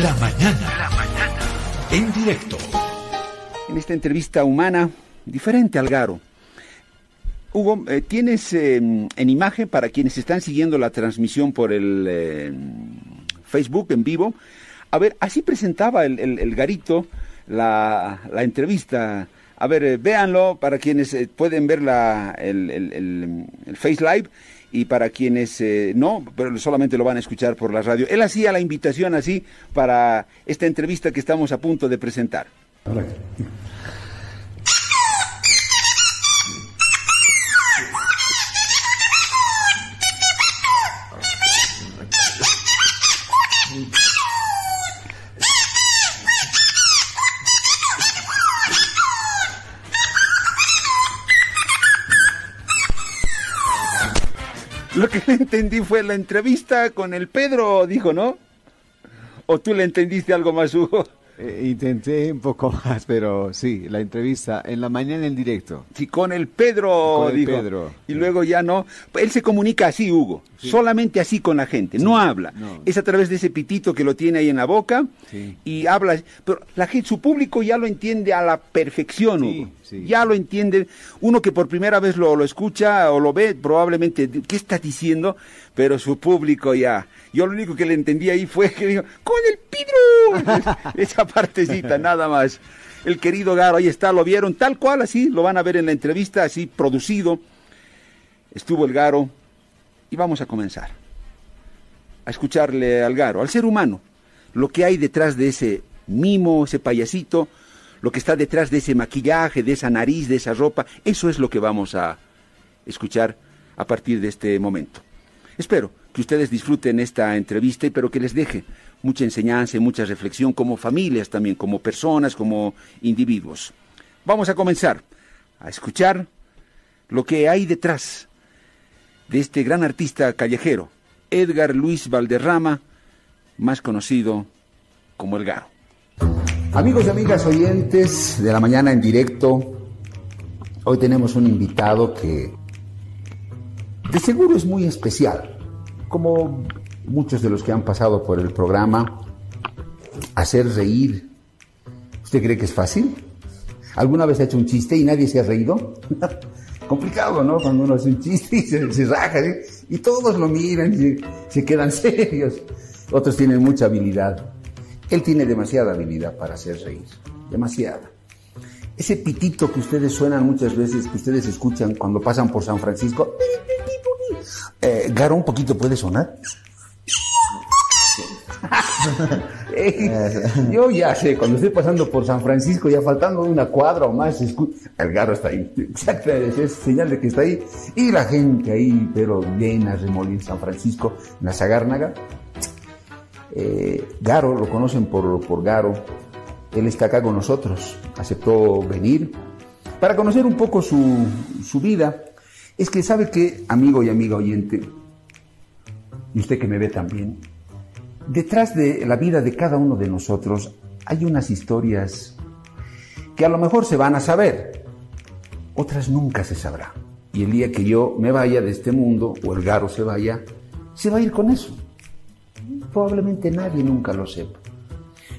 La mañana. La mañana. En directo. En esta entrevista humana, diferente al Garo. Hugo, eh, tienes eh, en imagen para quienes están siguiendo la transmisión por el eh, Facebook en vivo. A ver, así presentaba el, el- Garito la, entrevista. A ver, véanlo para quienes pueden ver la, el Face Live y para quienes eh, no, pero solamente lo van a escuchar por la radio. Él hacía la invitación así para esta entrevista que estamos a punto de presentar. Lo que le entendí fue la entrevista con el Pedro, dijo, ¿no? ¿O tú le entendiste algo más, Hugo? Eh, intenté un poco más, pero sí, la entrevista en la mañana en directo. Sí, con el Pedro, Con el dijo. Pedro. Y luego ya no. Él se comunica así, Hugo. Solamente así con la gente. No habla. no. Es a través de ese pitito que lo tiene ahí en la boca. Y habla. Pero la gente, su público ya lo entiende a la perfección, Hugo. Ya lo entiende. Uno que por primera vez lo, lo escucha o lo ve, probablemente, ¿qué está diciendo? Pero su público ya. Yo lo único que le entendí ahí fue que dijo, ¡con el Pedro! Esa partecita, nada más. El querido Garo, ahí está, lo vieron tal cual, así, lo van a ver en la entrevista, así producido. Estuvo el Garo y vamos a comenzar a escucharle al Garo, al ser humano, lo que hay detrás de ese mimo, ese payasito, lo que está detrás de ese maquillaje, de esa nariz, de esa ropa, eso es lo que vamos a escuchar a partir de este momento. Espero que ustedes disfruten esta entrevista, pero que les deje mucha enseñanza y mucha reflexión como familias también, como personas, como individuos. Vamos a comenzar a escuchar lo que hay detrás de este gran artista callejero, Edgar Luis Valderrama, más conocido como El Garo. Amigos y amigas oyentes de la mañana en directo, hoy tenemos un invitado que de seguro es muy especial, como muchos de los que han pasado por el programa, hacer reír. ¿Usted cree que es fácil? ¿Alguna vez ha hecho un chiste y nadie se ha reído? Complicado, ¿no? Cuando uno hace un chiste y se, raja, ¿sí? y todos lo miran y se, se quedan serios. Otros tienen mucha habilidad. Él tiene demasiada habilidad para hacer reír, demasiada. Ese pitito que ustedes suenan muchas veces, que ustedes escuchan cuando pasan por San Francisco, eh, Garo un poquito puede sonar. Eh, yo ya sé, cuando estoy pasando por San Francisco, ya faltando una cuadra o más, el Garo está ahí. Exacto, es señal de que está ahí. Y la gente ahí, pero llena, remolina en San Francisco, en la Sagárnaga. Eh, Garo, lo conocen por, por Garo, él está acá con nosotros, aceptó venir para conocer un poco su, su vida. Es que sabe que, amigo y amiga oyente, y usted que me ve también, detrás de la vida de cada uno de nosotros hay unas historias que a lo mejor se van a saber, otras nunca se sabrá. Y el día que yo me vaya de este mundo, o el Garo se vaya, se va a ir con eso probablemente nadie nunca lo sepa.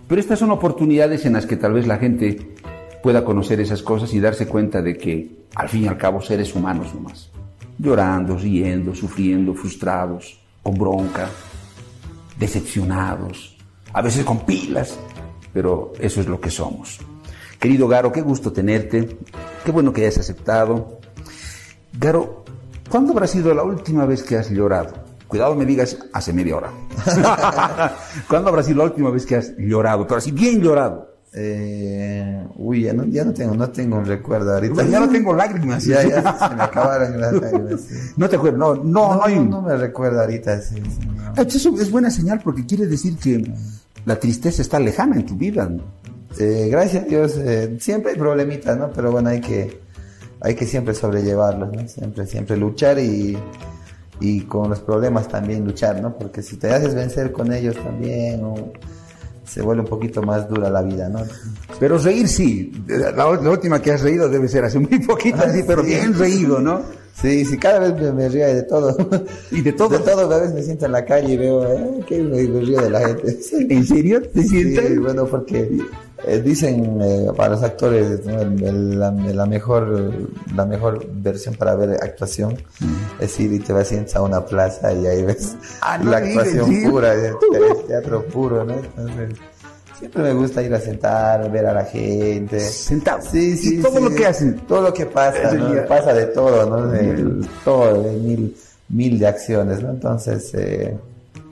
Pero estas son oportunidades en las que tal vez la gente pueda conocer esas cosas y darse cuenta de que, al fin y al cabo, seres humanos nomás. Llorando, riendo, sufriendo, frustrados, con bronca, decepcionados, a veces con pilas, pero eso es lo que somos. Querido Garo, qué gusto tenerte, qué bueno que hayas aceptado. Garo, ¿cuándo habrá sido la última vez que has llorado? Cuidado me digas hace media hora. ¿Cuándo habrá sido la última vez que has llorado? Pero así bien llorado. Eh, uy, ya no, ya no tengo, no tengo un recuerdo ahorita. Ya no tengo lágrimas. Ya, ya se me acabaron las lágrimas. sí. No te acuerdas, no, no, no, hay un- no me recuerdo ahorita. sí, sí, no. Eso es buena señal porque quiere decir que la tristeza está lejana en tu vida. ¿no? Eh, gracias a Dios, eh, siempre hay problemitas, ¿no? Pero bueno, hay que, hay que siempre sobrellevarlos, ¿no? Siempre, siempre luchar y, y con los problemas también luchar, ¿no? Porque si te haces vencer con ellos también, o se vuelve un poquito más dura la vida, ¿no? Pero reír sí. La, la última que has reído debe ser hace muy poquito, Ah, sí, pero bien reído, ¿no? Sí, sí, cada vez me, me río de todo. ¿Y de todo? De todo, a veces me siento en la calle y veo, eh, que me río de la gente. ¿En serio? ¿Te sientes? Sí, bueno, porque eh, dicen eh, para los actores ¿no? El- el- la, la mejor la mejor versión para ver actuación es ir y te vas a una plaza y ahí ves Ah, no la actuación pura, eh, te- teatro puro, ¿no? Entonces, siempre me gusta ir a sentar, ver a la gente. Sentado. Sí, sí. Y todo sí. lo que hacen. Todo lo que pasa, ¿no? Pasa de todo, ¿no? De- todo, de mil, mil de acciones, ¿no? Entonces, eh,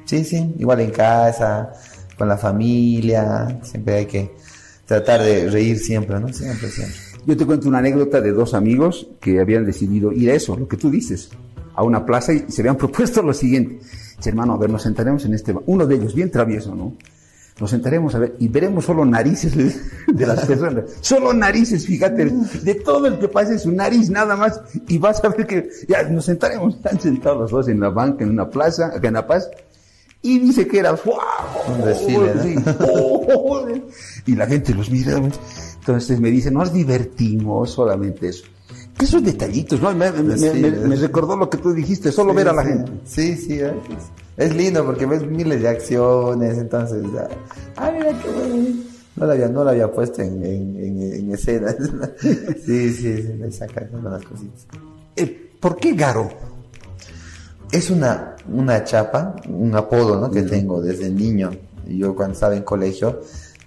sí, sí, igual en casa, con la familia, siempre hay que tratar de reír siempre, ¿no? Siempre, siempre. Yo te cuento una anécdota de dos amigos que habían decidido ir a eso, lo que tú dices, a una plaza y se habían propuesto lo siguiente. Dice, hermano, a ver, nos sentaremos en este... ba-". Uno de ellos, bien travieso, ¿no? Nos sentaremos a ver y veremos solo narices de las personas. Solo narices, fíjate, de todo el que pase su nariz nada más. Y vas a ver que ya nos sentaremos. Están sentados los dos en la banca, en una plaza, acá en La Paz. Y dice que era ¡guau! Un desfile, ¿no? Sí. Oh, y la gente los mira. Entonces me dice, nos divertimos solamente eso. Esos detallitos, ¿no? Me, me- Sí, me- recordó lo que tú dijiste, solo Sí, ver a la gente. Sí, sí, es, es lindo porque ves miles de acciones, entonces, ya, ah, mira qué bueno. No la había, no la había puesto en, en, en, en escena. sí, sí, me saca algunas cositas. Eh, ¿Por qué Garo? Es una, una chapa, un apodo ¿no? que tengo desde niño. Yo cuando estaba en colegio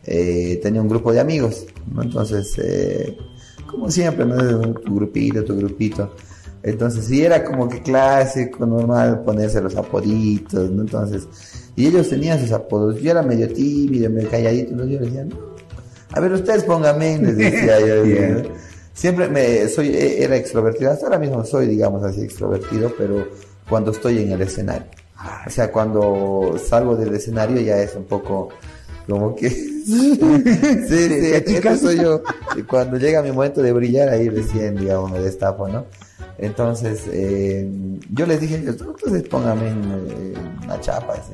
eh, tenía un grupo de amigos, ¿no? entonces, eh, como siempre, ¿no? tu grupito, tu grupito. Entonces, sí era como que clásico, normal ponerse los apoditos, ¿no? Entonces, y ellos tenían sus apodos. Yo era medio tímido, medio calladito, entonces yo les decía, no, a ver, ustedes pónganme, les decía yo. Siempre me soy e- era extrovertido, hasta ahora mismo soy, digamos así, extrovertido, pero cuando estoy en el escenario. O sea, cuando salgo del escenario ya es un poco como que... sí, sí, ¿Te achicas? eso soy yo. Y cuando llega mi momento de brillar, ahí recién, digamos, me destapo, ¿no? Entonces, eh, yo les dije, entonces pónganme en, eh, una chapa. así.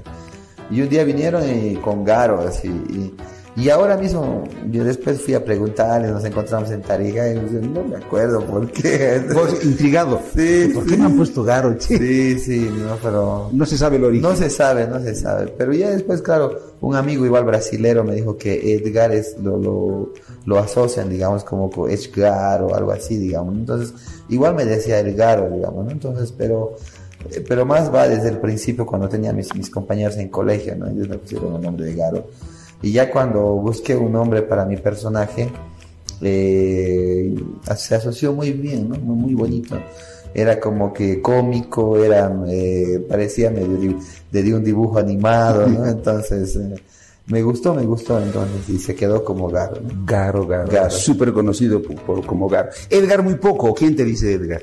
Y un día vinieron y con Garo, así. Y, y ahora mismo, yo después fui a preguntarles, nos encontramos en Tarija y no me acuerdo por qué. Vos intrigado. Sí, ¿Por qué me han puesto Garo? che? Sí, sí, no, pero... No se sabe el origen. No se sabe, no se sabe. Pero ya después, claro, un amigo igual brasilero me dijo que Edgar es lo, lo, lo asocian, digamos, como con Edgar o algo así, digamos. Entonces, igual me decía Edgar, digamos, ¿no? Entonces, pero, eh, pero más va desde el principio cuando tenía mis, mis compañeros en colegio, ¿no? Ellos me pusieron el nombre de Garo. Y ya cuando busqué un nombre para mi personaje, eh, se asoció muy bien, ¿no? Muy, muy bonito. Era como que cómico, era, eh, parecía medio di- de, de un dibujo animado, ¿no? Entonces, eh, me gustó, me gustó entonces y se quedó como Garo, ¿no? Garo, Garo. Garo. Súper conocido por, por- como Garo. Edgar muy poco. ¿Quién te dice Edgar?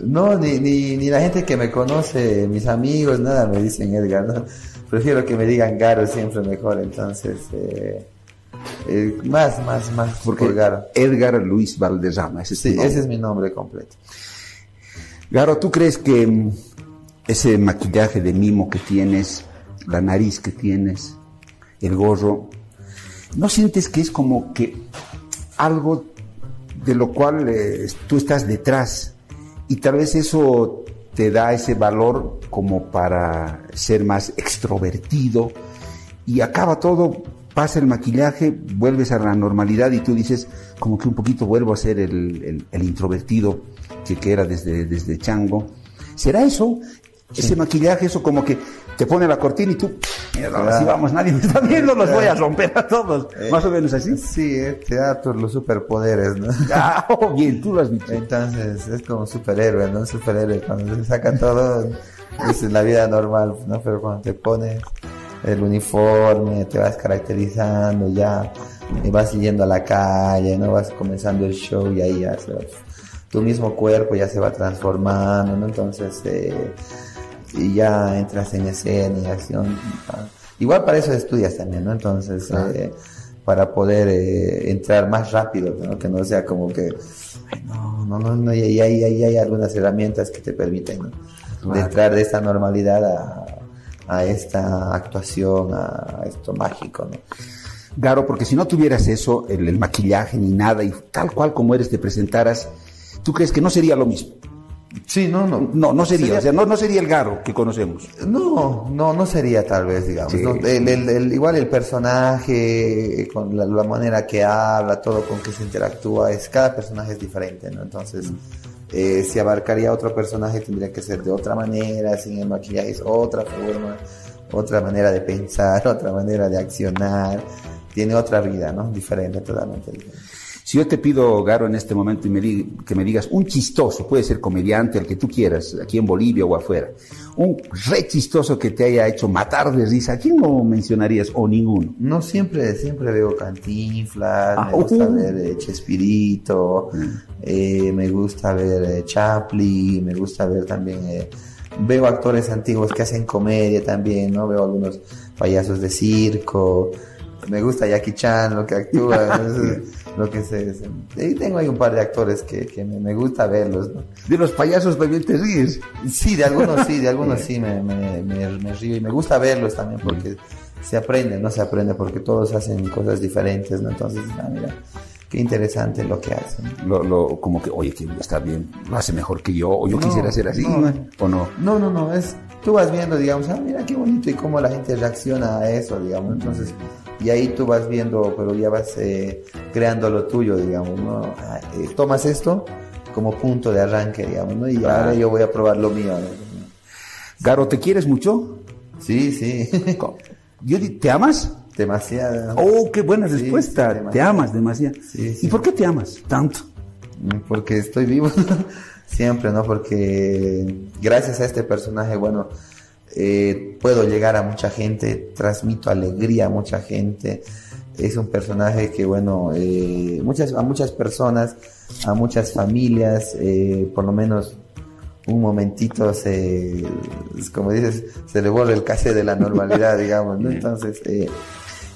No, ni, ni, ni la gente que me conoce, mis amigos, nada me dicen Edgar, ¿no? Prefiero que me digan Garo siempre mejor, entonces, eh, eh, más, más, más Porque por Garo. Edgar Luis Valderrama. Ese es tu Sí, nombre. ese es mi nombre completo. Garo, ¿tú crees que mm, ese maquillaje de mimo que tienes, la nariz que tienes, el gorro, ¿no sientes que es como que algo de lo cual eh, tú estás detrás y tal vez eso te da ese valor como para ser más extrovertido y acaba todo, pasa el maquillaje, vuelves a la normalidad y tú dices como que un poquito vuelvo a ser el, el- el introvertido que, que era desde, desde chango. ¿Será eso? Ese maquillaje, eso como que te pone la cortina y tú, mierda, ahora sí vamos, nadie me está viendo, los voy a romper a todos. Más o menos así. Sí, eh, te da todos los superpoderes, ¿no? Ah, oh, bien, tú lo has dicho. Entonces es como un superhéroe, ¿no? Un superhéroe cuando se saca todo, es la vida normal, ¿no? Pero cuando te pones el uniforme, te vas caracterizando ya, y vas yendo a la calle, ¿no? Vas comenzando el show y ahí ya se va- tu mismo cuerpo ya se va transformando, ¿no? Entonces, eh, y ya entras en escena y acción. Igual para eso estudias también, ¿no? Entonces, eh, para poder eh, entrar más rápido, ¿no? Que no sea como que, ay, no, no, no, no, y ahí hay, ahí hay algunas herramientas que te permiten, ¿no? De Claro. entrar de esta normalidad a, a esta actuación, a esto mágico, ¿no? Garo, porque si no tuvieras eso, el, el maquillaje ni nada, y tal cual como eres te presentaras, ¿tú crees que no sería lo mismo? Sí, no, no. No, no sería, o sea, no, no sería el Garo que conocemos. No, no, no sería tal vez, digamos. Sí. ¿no? El- el- el- igual el personaje, con la, la manera que habla, todo con que se interactúa, es cada personaje es diferente, ¿no? Entonces, eh, si abarcaría otro personaje tendría que ser de otra manera, sin el maquillaje es otra forma, otra manera de pensar, otra manera de accionar, tiene otra vida, ¿no? Diferente, totalmente diferente. Si yo te pido, Garo, en este momento y me que me digas un chistoso, puede ser comediante, el que tú quieras, aquí en Bolivia o afuera, un re chistoso que te haya hecho matar de risa, ¿a quién no mencionarías o ninguno? No siempre, siempre veo Cantinflas, Ah, me gusta uh. ver eh, Chespirito, eh, me gusta ver eh, Chaplin, me gusta ver también, eh, veo actores antiguos que hacen comedia también, ¿no? Veo algunos payasos de circo, me gusta Jackie Chan, lo que actúa, lo que se, se- y tengo ahí un par de actores que, que me, me gusta verlos, ¿no? De los payasos también te ríes. Sí, de algunos sí, de algunos sí me, me, me, río y me gusta verlos también porque se aprende, ¿no? Se aprende porque todos hacen cosas diferentes, ¿no? Entonces, ah, mira, qué interesante lo que hacen. Lo, lo- como que, oye, que está bien, lo hace mejor que yo, o yo No, quisiera ser así, no. o no. No, no, no, es, tú vas viendo, digamos, ah, mira qué bonito y cómo la gente reacciona a eso, digamos, entonces, y ahí tú vas viendo, pero ya vas eh, creando lo tuyo, digamos, ¿no? Ah, eh, tomas esto como punto de arranque, digamos, ¿no? Y ahora yo voy a probar lo mío. Garo, ¿te quieres mucho? Sí, sí, ¿Te amas? demasiado. Oh, qué buena Sí, respuesta. sí, te amas demasiado. Sí, sí. ¿Y por qué te amas tanto? Mm, Porque estoy vivo siempre, ¿no? Porque gracias a este personaje, bueno, eh, puedo llegar a mucha gente, transmito alegría a mucha gente. Es un personaje que, bueno, eh, muchas, a muchas personas, a muchas familias, eh, por lo menos un momentito se, como dices, se le borra el cassette de la normalidad, digamos, ¿no? Entonces, eh,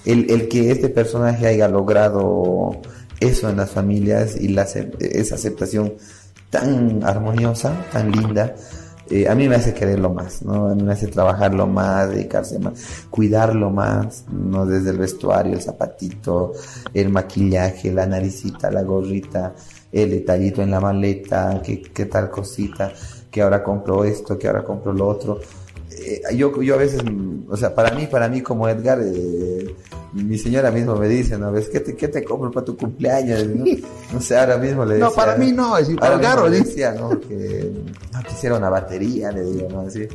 el, el que este personaje haya logrado eso en las familias y la, esa aceptación tan armoniosa, tan linda, eh, a mí me hace quererlo más, ¿no? A mí me hace trabajarlo más, dedicarse más, cuidarlo más, ¿no? Desde el vestuario, el zapatito, el maquillaje, la naricita, la gorrita, el detallito en la maleta, qué, qué tal cosita, que ahora compro esto, que ahora compro lo otro. Eh, yo, yo a veces, mm, o sea, para mí, para mí como Edgar, eh, mi señora mismo me dice, ¿no? ¿Ves qué te, qué te compro para tu cumpleaños? No, no sé, ahora mismo le decía. No, para mí no, es decir, para Garo, le dice. decía, ¿no? Que no quisiera una batería, le digo, ¿no? Así.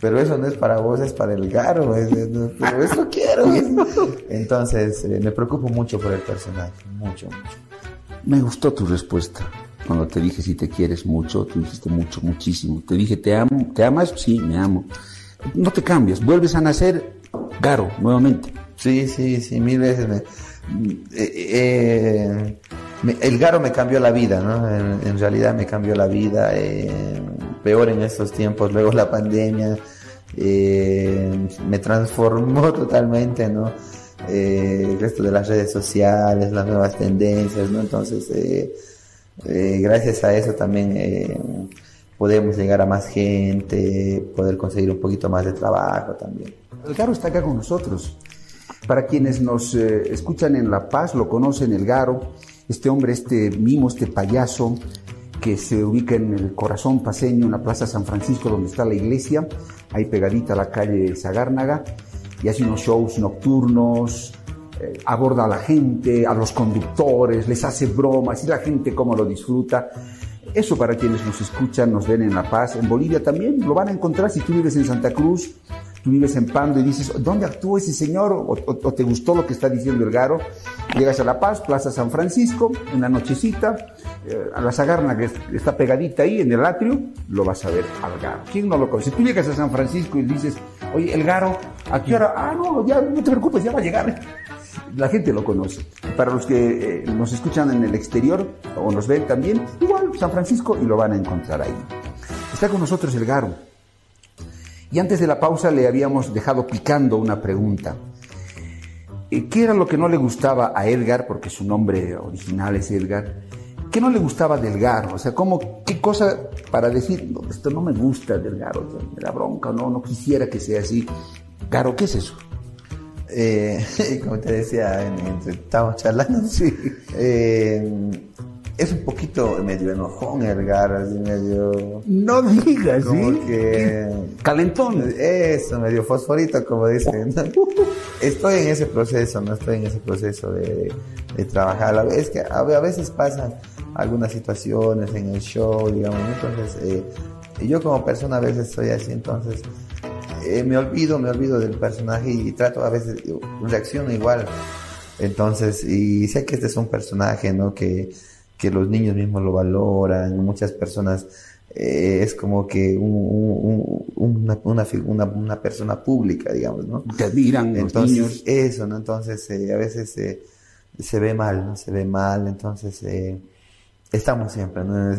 Pero eso no es para vos, es para el Garo, es- es- no, pero eso quiero. Entonces, eh, me preocupo mucho por el personaje, mucho, mucho. Me gustó tu respuesta. Cuando te dije si te quieres mucho, tú dijiste mucho, muchísimo. Te dije, ¿te amo? ¿Te amas? Sí, me amo. No te cambies, vuelves a nacer Garo nuevamente. Sí, sí, sí, mil veces me, eh, eh, me- el Garo me cambió la vida, ¿no? En, realidad me cambió la vida, eh, peor en estos tiempos, luego la pandemia, eh, me transformó totalmente, ¿no? Eh, el resto de las redes sociales, las nuevas tendencias, ¿no? Entonces, eh, eh, gracias a eso también eh, podemos llegar a más gente, poder conseguir un poquito más de trabajo también. El Garo está acá con nosotros. Para quienes nos eh, escuchan en La Paz, lo conocen el Garo, este hombre, este mimo, este payaso que se ubica en el corazón paseño, en la Plaza San Francisco, donde está la iglesia, ahí pegadita a la calle Sagárnaga, y hace unos shows nocturnos, eh, aborda a la gente, a los conductores, les hace bromas y la gente cómo lo disfruta. Eso para quienes nos escuchan, nos ven en La Paz, en Bolivia también, lo van a encontrar si tú vives en Santa Cruz, tú vives en Pando y dices, ¿dónde actúa ese señor? O, te gustó lo que está diciendo el Garo. Llegas a La Paz, Plaza San Francisco, en la nochecita, eh, a la Sagarna que es- está pegadita ahí en el atrio, lo vas a ver al Garo. ¿Quién no lo conoce? Tú llegas a San Francisco y dices, oye, el Garo, ¿a qué hora? Ah, no, ya no te preocupes, ya va a llegar. La gente lo conoce. Para los que eh, nos escuchan en el exterior o nos ven también, igual San Francisco y lo van a encontrar ahí. Está con nosotros el Garo. Y antes de la pausa le habíamos dejado picando una pregunta. Eh, ¿Qué era lo que no le gustaba a Edgar, porque su nombre original es Edgar? ¿qué no le gustaba del Garo? O sea, ¿cómo, ¿qué cosa para decir, no, esto no me gusta del Garo, me da bronca, no, no quisiera que sea así? Garo, ¿qué es eso? Eh, como te decía, en- estábamos charlando, sí. Eh, es un poquito medio enojón el Garo, así medio... No digas, ¿sí? que... Calentón. Eso, medio fosforito, como dicen. Estoy en ese proceso, no estoy en ese proceso de, de trabajar. A veces, que a a veces pasan algunas situaciones en el show, digamos, entonces eh, yo como persona a veces soy así, entonces eh, me olvido, me olvido del personaje y trato a veces, reacciono igual. Entonces, y sé que este es un personaje, ¿no? Que, que los niños mismos lo valoran, muchas personas eh, es como que un- un- un- una, una, una, persona pública, digamos, ¿no? Te admiran los Entonces, niños. eso, ¿no? Entonces, eh, a veces eh, se ve mal, ¿no? Se ve mal, entonces eh, estamos siempre, ¿no?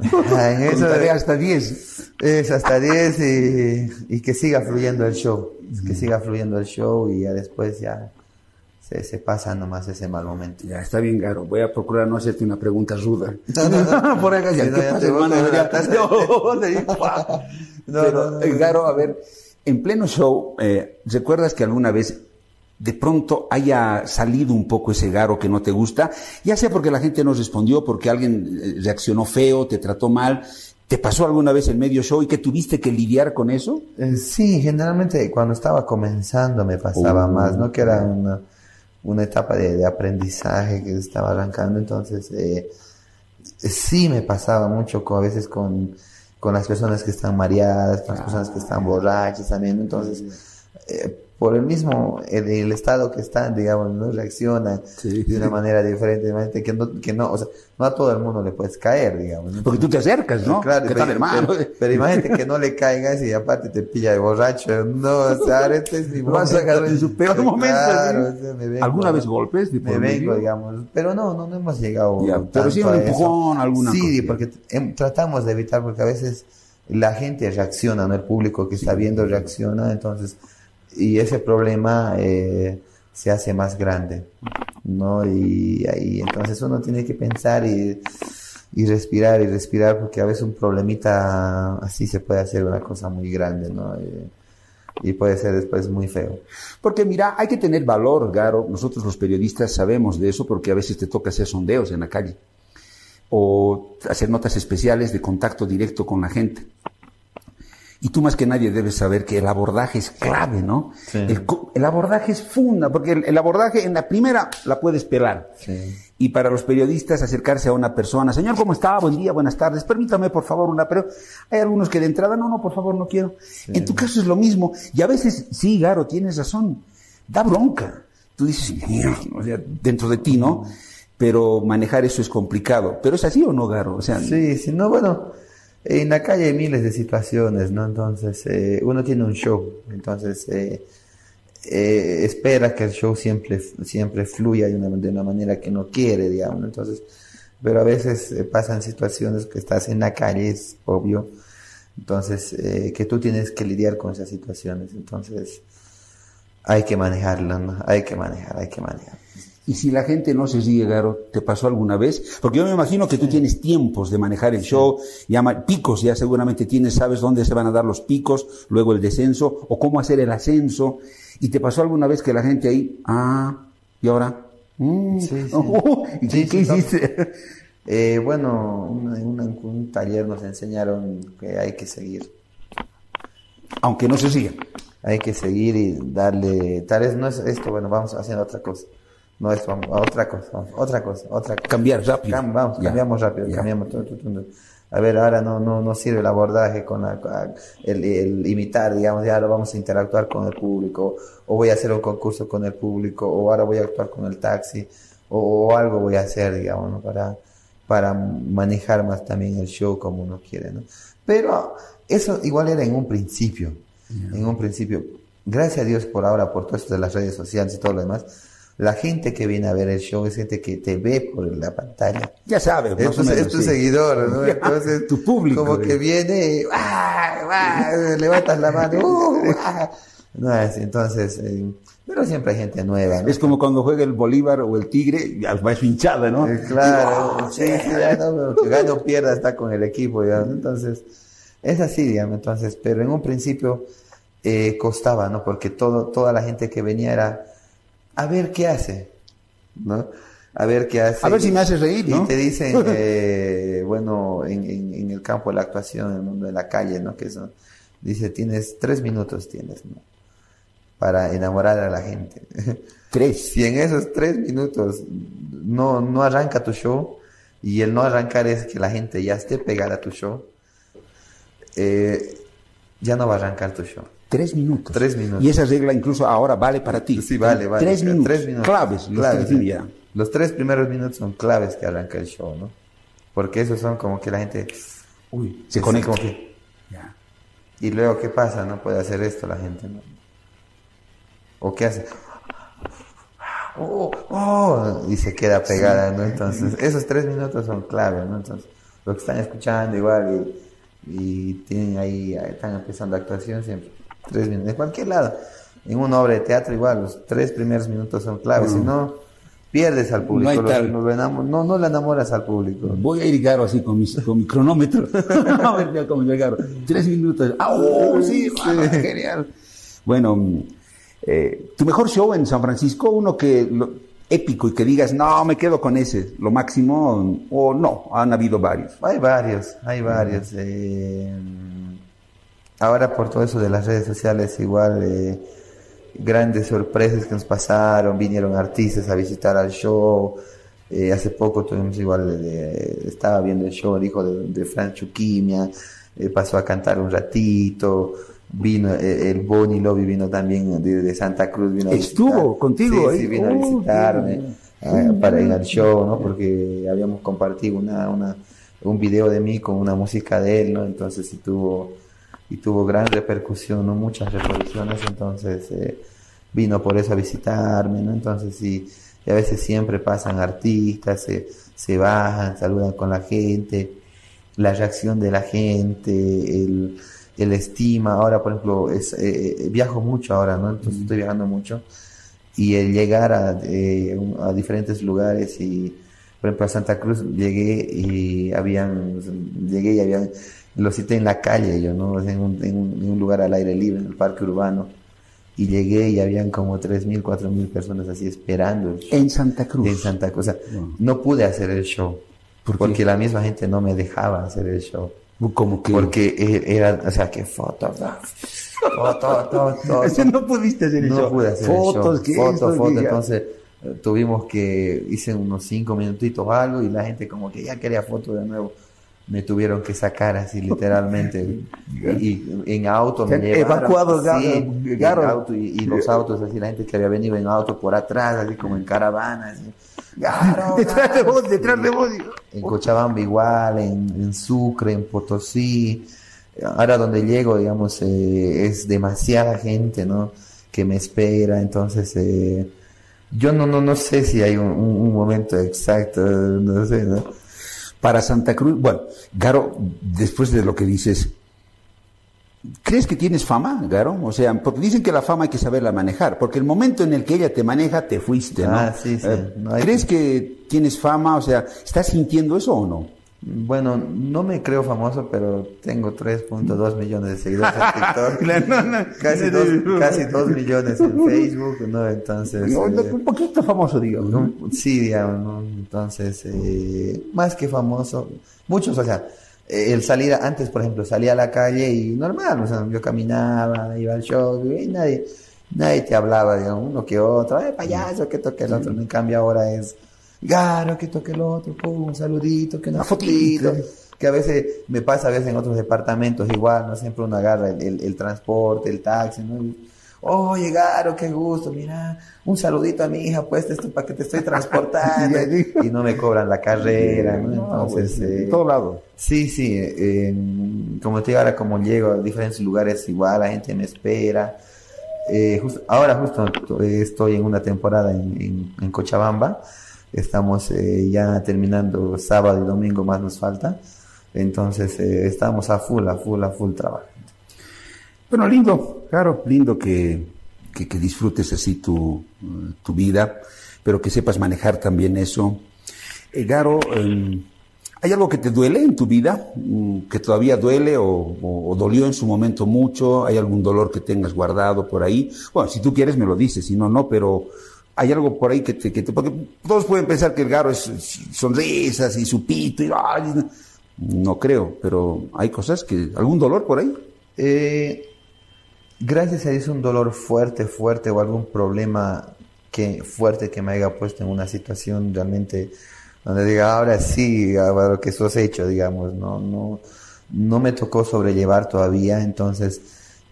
En eso- Contaré hasta 10. es hasta 10 y, y que siga fluyendo el show. Que siga fluyendo el show y ya después ya se, se pasa nomás ese mal momento. Ya, está bien, Garo. Voy a procurar no hacerte una pregunta ruda. No, no, no. Por acá, ya, Sí, no, ¿qué ya te hermano? No, de. No, eh, no. Garo, a ver, en pleno show, eh, ¿recuerdas que alguna vez de pronto haya salido un poco ese Garo que no te gusta? Ya sea porque la gente no respondió, porque alguien eh, reaccionó feo, te trató mal. ¿Te pasó alguna vez en medio show y que tuviste que lidiar con eso? Eh, Sí, generalmente cuando estaba comenzando me pasaba Uh. más, ¿no? Que era una, una etapa de, de aprendizaje que estaba arrancando, entonces eh, sí me pasaba mucho con, a veces con, con las personas que están mareadas, con las personas que están borrachas también, entonces eh, por el mismo, el, el estado que están, digamos, no reaccionan Sí. de una manera diferente, que no, que no, o sea, no a todo el mundo le puedes caer, digamos. ¿no? Porque tú te acercas, ¿no? Claro, ¿Qué pero, tal, hermano? pero- pero imagínate que no le caigas y aparte te pilla de borracho. No, o sea, ahora este es mi Lo vas a momento. agarrar en su peor momento, Claro, ¿sí? o sea, me vengo, ¿Alguna vez golpes de Me vengo, digamos. Pero no, no, no hemos llegado. Ya, pero sí un empujón, alguna Sí, porque em, tratamos de evitar, porque a veces la gente reacciona, ¿no? El público que está viendo reacciona, entonces, y ese problema eh, se hace más grande, ¿no? Y ahí, entonces uno tiene que pensar y, y respirar y respirar, porque a veces un problemita así se puede hacer una cosa muy grande, ¿no? Y, y puede ser después muy feo. Porque mira, hay que tener valor, Garo. Nosotros los periodistas sabemos de eso porque a veces te toca hacer sondeos en la calle o hacer notas especiales de contacto directo con la gente. Y tú más que nadie debes saber que el abordaje es clave, ¿no? Sí. El, el abordaje es funda, porque el, el abordaje en la primera la puedes pelar. Sí. Y para los periodistas acercarse a una persona, señor, ¿cómo está? Buen día, buenas tardes. Permítame, por favor, una, pero hay algunos que de entrada, no, no, por favor, no quiero. En tu caso es lo mismo. Y a veces, sí, Garo, tienes razón. Da bronca. Tú dices, "Mierda", o sea, dentro de ti, ¿no? Pero manejar eso es complicado. ¿Pero es así o no, Garo? O sea, Sí, sí, no, bueno, en la calle hay miles de situaciones, ¿no? Entonces, eh, uno tiene un show, entonces eh, eh, espera que el show siempre, siempre fluya de una, de una manera que no quiere, digamos, entonces, pero a veces eh, pasan situaciones que estás en la calle, es obvio, entonces, que tú tienes que lidiar con esas situaciones, entonces, hay que manejarla, ¿no? Hay que manejar, hay que manejar. Y si la gente no se sigue, Garo, ¿te pasó alguna vez? Porque yo me imagino que tú tienes tiempos de manejar el show, llama, picos, ya seguramente tienes, sabes dónde se van a dar los picos, luego el descenso, o cómo hacer el ascenso. ¿Y te pasó alguna vez que la gente ahí, ah, y ahora? Mm, Sí, sí. oh, ¿y Sí, qué, hiciste? Eh, bueno, en un taller nos enseñaron que hay que seguir. Aunque no se siga. Hay que seguir y darle, tal vez no es esto, bueno, vamos haciendo otra cosa. No es vamos, a otra cosa, vamos, otra cosa, otra cosa. Cambiar rápido. Cam- vamos, cambiamos rápido, cambiamos todo, todo, todo. A ver, ahora no, no, no sirve el abordaje con la- el, el imitar, digamos, ya ahora vamos a interactuar con el público, o voy a hacer un concurso con el público, o ahora voy a actuar con el taxi, o, o algo voy a hacer, digamos, ¿no? para, para manejar más también el show como uno quiere, ¿no? Pero eso igual era en un principio, en un principio. Gracias a Dios por ahora, por todo esto de las redes sociales y todo lo demás, la gente que viene a ver el show es gente que te ve por la pantalla. Ya sabes, Es más tu, o menos, es tu sí. seguidor, ¿no? Entonces, tu público, Como eh. que viene, y, ¡ah! ¡ah! levantas la mano, ¡uh! ¡ah! No es, entonces, eh, Pero siempre hay gente nueva, ¿no? Es como cuando juega el Bolívar o el Tigre, ya va su hinchada, ¿no? Eh, claro, sí, sí, ya no, que gane o pierda está con el equipo, ya, ¿no? Entonces, es así, digamos, entonces, pero en un principio eh, costaba, ¿no? Porque todo, toda la gente que venía era a ver qué hace, ¿no? A ver qué hace. A ver si me hace reír, ¿no? Y te dicen, eh, bueno, en, en, en el campo de la actuación, en el mundo de la calle, ¿no? Que eso, dice, tienes tres minutos, tienes, ¿no? Para enamorar a la gente. Tres. Si en esos tres minutos no, no arranca tu show, y el no arrancar es que la gente ya esté pegada a tu show, eh, ya no va a arrancar tu show. Tres minutos. Tres minutos. Y esa regla incluso ahora vale para ti. Sí, vale, vale. Tres minutos. Tres minutos. Claves. los Claves, tres sí. ya. Los tres primeros minutos son claves que arranca el show, ¿no? Porque esos son como que la gente... Uy, se conecta. como que- Ya. Y luego, ¿qué pasa? No puede hacer esto la gente, ¿no? ¿O qué hace? Oh, oh, y se queda pegada, ¿no? Entonces, esos tres minutos son clave, ¿no? Entonces, lo que están escuchando igual y, y tienen ahí, están empezando actuación siempre, tres minutos, en cualquier lado. En una obra de teatro igual, los tres primeros minutos son claves, si no, pierdes al público, no, no le enamoras al público. Voy a ir Garo así con mi, con mi cronómetro. a ver cómo llega Garo. Tres minutos. ¡Ah, oh, sí! ah, genial. Bueno, mm, eh, tu mejor show en San Francisco, uno que lo- épico y que digas, no, me quedo con ese, lo máximo, o no, han habido varios. Hay varios, hay varios. eh, ahora por todo eso de las redes sociales, igual eh, grandes sorpresas que nos pasaron, vinieron artistas a visitar al show. eh, hace poco tuvimos igual, eh, estaba viendo el show, el hijo de, de Fran Chuquimia, eh, pasó a cantar un ratito. Vino eh, el Bonnie Lobby, vino también de, de Santa Cruz. Vino a Estuvo visitar. contigo Sí, sí, vino a Oh, visitarme qué ah, para ir al show, ¿no? Porque habíamos compartido una, una, un video de mí con una música de él, ¿no? Entonces sí tuvo, y tuvo gran repercusión, ¿no? Muchas reproducciones, entonces eh, vino por eso a visitarme, ¿no? Entonces sí, a veces siempre pasan artistas, se, se bajan, saludan con la gente, la reacción de la gente, el, el estima, ahora por ejemplo, es, eh, eh, viajo mucho ahora, ¿no? Entonces estoy viajando mucho y el llegar a, eh, a diferentes lugares y por ejemplo a Santa Cruz llegué y habían llegué y habían lo cité en la calle yo no en un, en un, lugar al aire libre en el parque urbano y llegué y habían como tres mil cuatro mil personas así esperando el show En Santa Cruz. en Santa Cruz O sea, Wow. no pude hacer el show ¿Por porque la misma gente no me dejaba hacer el show Como que... porque eh, era o sea que fotos fotos fotos no pudiste hacer no eso. pude hacer Fotos, el show. Fotos, fotos. ya- Entonces tuvimos que, hice unos cinco minutitos o algo y la gente como que ya quería fotos de nuevo. Me tuvieron que sacar así literalmente. y, y en auto me llevaron. evacuado, Garo, sí, Garo. auto, y, y los autos así, la gente que había venido en auto por atrás, así como en caravana. Así. Garo, detrás de vos, detrás de vos. En Cochabamba igual, en, en Sucre, en Potosí. Ahora donde llego, digamos, eh, es demasiada gente, ¿no? Que me espera, entonces eh, yo no, no, no sé si hay un, un- un momento exacto, no sé, ¿no? Para Santa Cruz, bueno, Garo, después de lo que dices, ¿crees que tienes fama, Garo? O sea, porque dicen que la fama hay que saberla manejar, porque el momento en el que ella te maneja, te fuiste, ¿no? Ah, sí, sí. Eh, No hay ¿Crees que tienes fama? O sea, ¿estás sintiendo eso o no? Bueno, no me creo famoso, pero tengo 3.2 millones de seguidores en TikTok. Claro, no, no. casi, dos, casi 2 millones en Facebook, ¿no? Entonces... No, eh, un poquito famoso, digamos. ¿no? Sí, digamos, ¿no? Entonces, eh, más que famoso, muchos, o sea, el salir, antes, por ejemplo, salía a la calle y normal, o sea, yo caminaba, iba al show, y nadie, nadie te hablaba, digamos, uno que otro, eh, payaso, que toque el otro, en cambio ahora es, garo, que toque el otro, pum, un saludito, que una fotito. que a veces me pasa a veces en otros departamentos igual, no siempre uno agarra el, el- el transporte, el taxi, ¿no? Y, Oye, Garo, qué gusto, mira, un saludito a mi hija, pues esto para que te estoy transportando. y no me cobran la carrera, ¿no? Entonces, pues, eh, en todo lado. sí, sí, eh, como te digo, ahora como llego a diferentes lugares, igual la gente me espera. Eh, justo- ahora justo eh, estoy en una temporada en, en- en Cochabamba, estamos eh, ya terminando sábado y domingo más nos falta, entonces eh, estamos a full, a full, a full trabajo. Bueno, lindo, claro, lindo que, que, disfrutes así tu, tu, vida, pero que sepas manejar también eso. Eh, Garo, eh, ¿hay algo que te duele en tu vida? Mm, ¿Que todavía duele o, o, dolió en su momento mucho? ¿Hay algún dolor que tengas guardado por ahí? Bueno, si tú quieres me lo dices, si no, no, pero hay algo por ahí que te, que te, porque todos pueden pensar que el Garo es sonrisas y su pito y no creo, pero hay cosas que algún dolor por ahí. Eh, gracias a Dios un dolor fuerte, fuerte o algún problema que fuerte que me haya puesto en una situación realmente donde diga ahora sí, lo que sos hecho, digamos, no, no, no me tocó sobrellevar todavía, entonces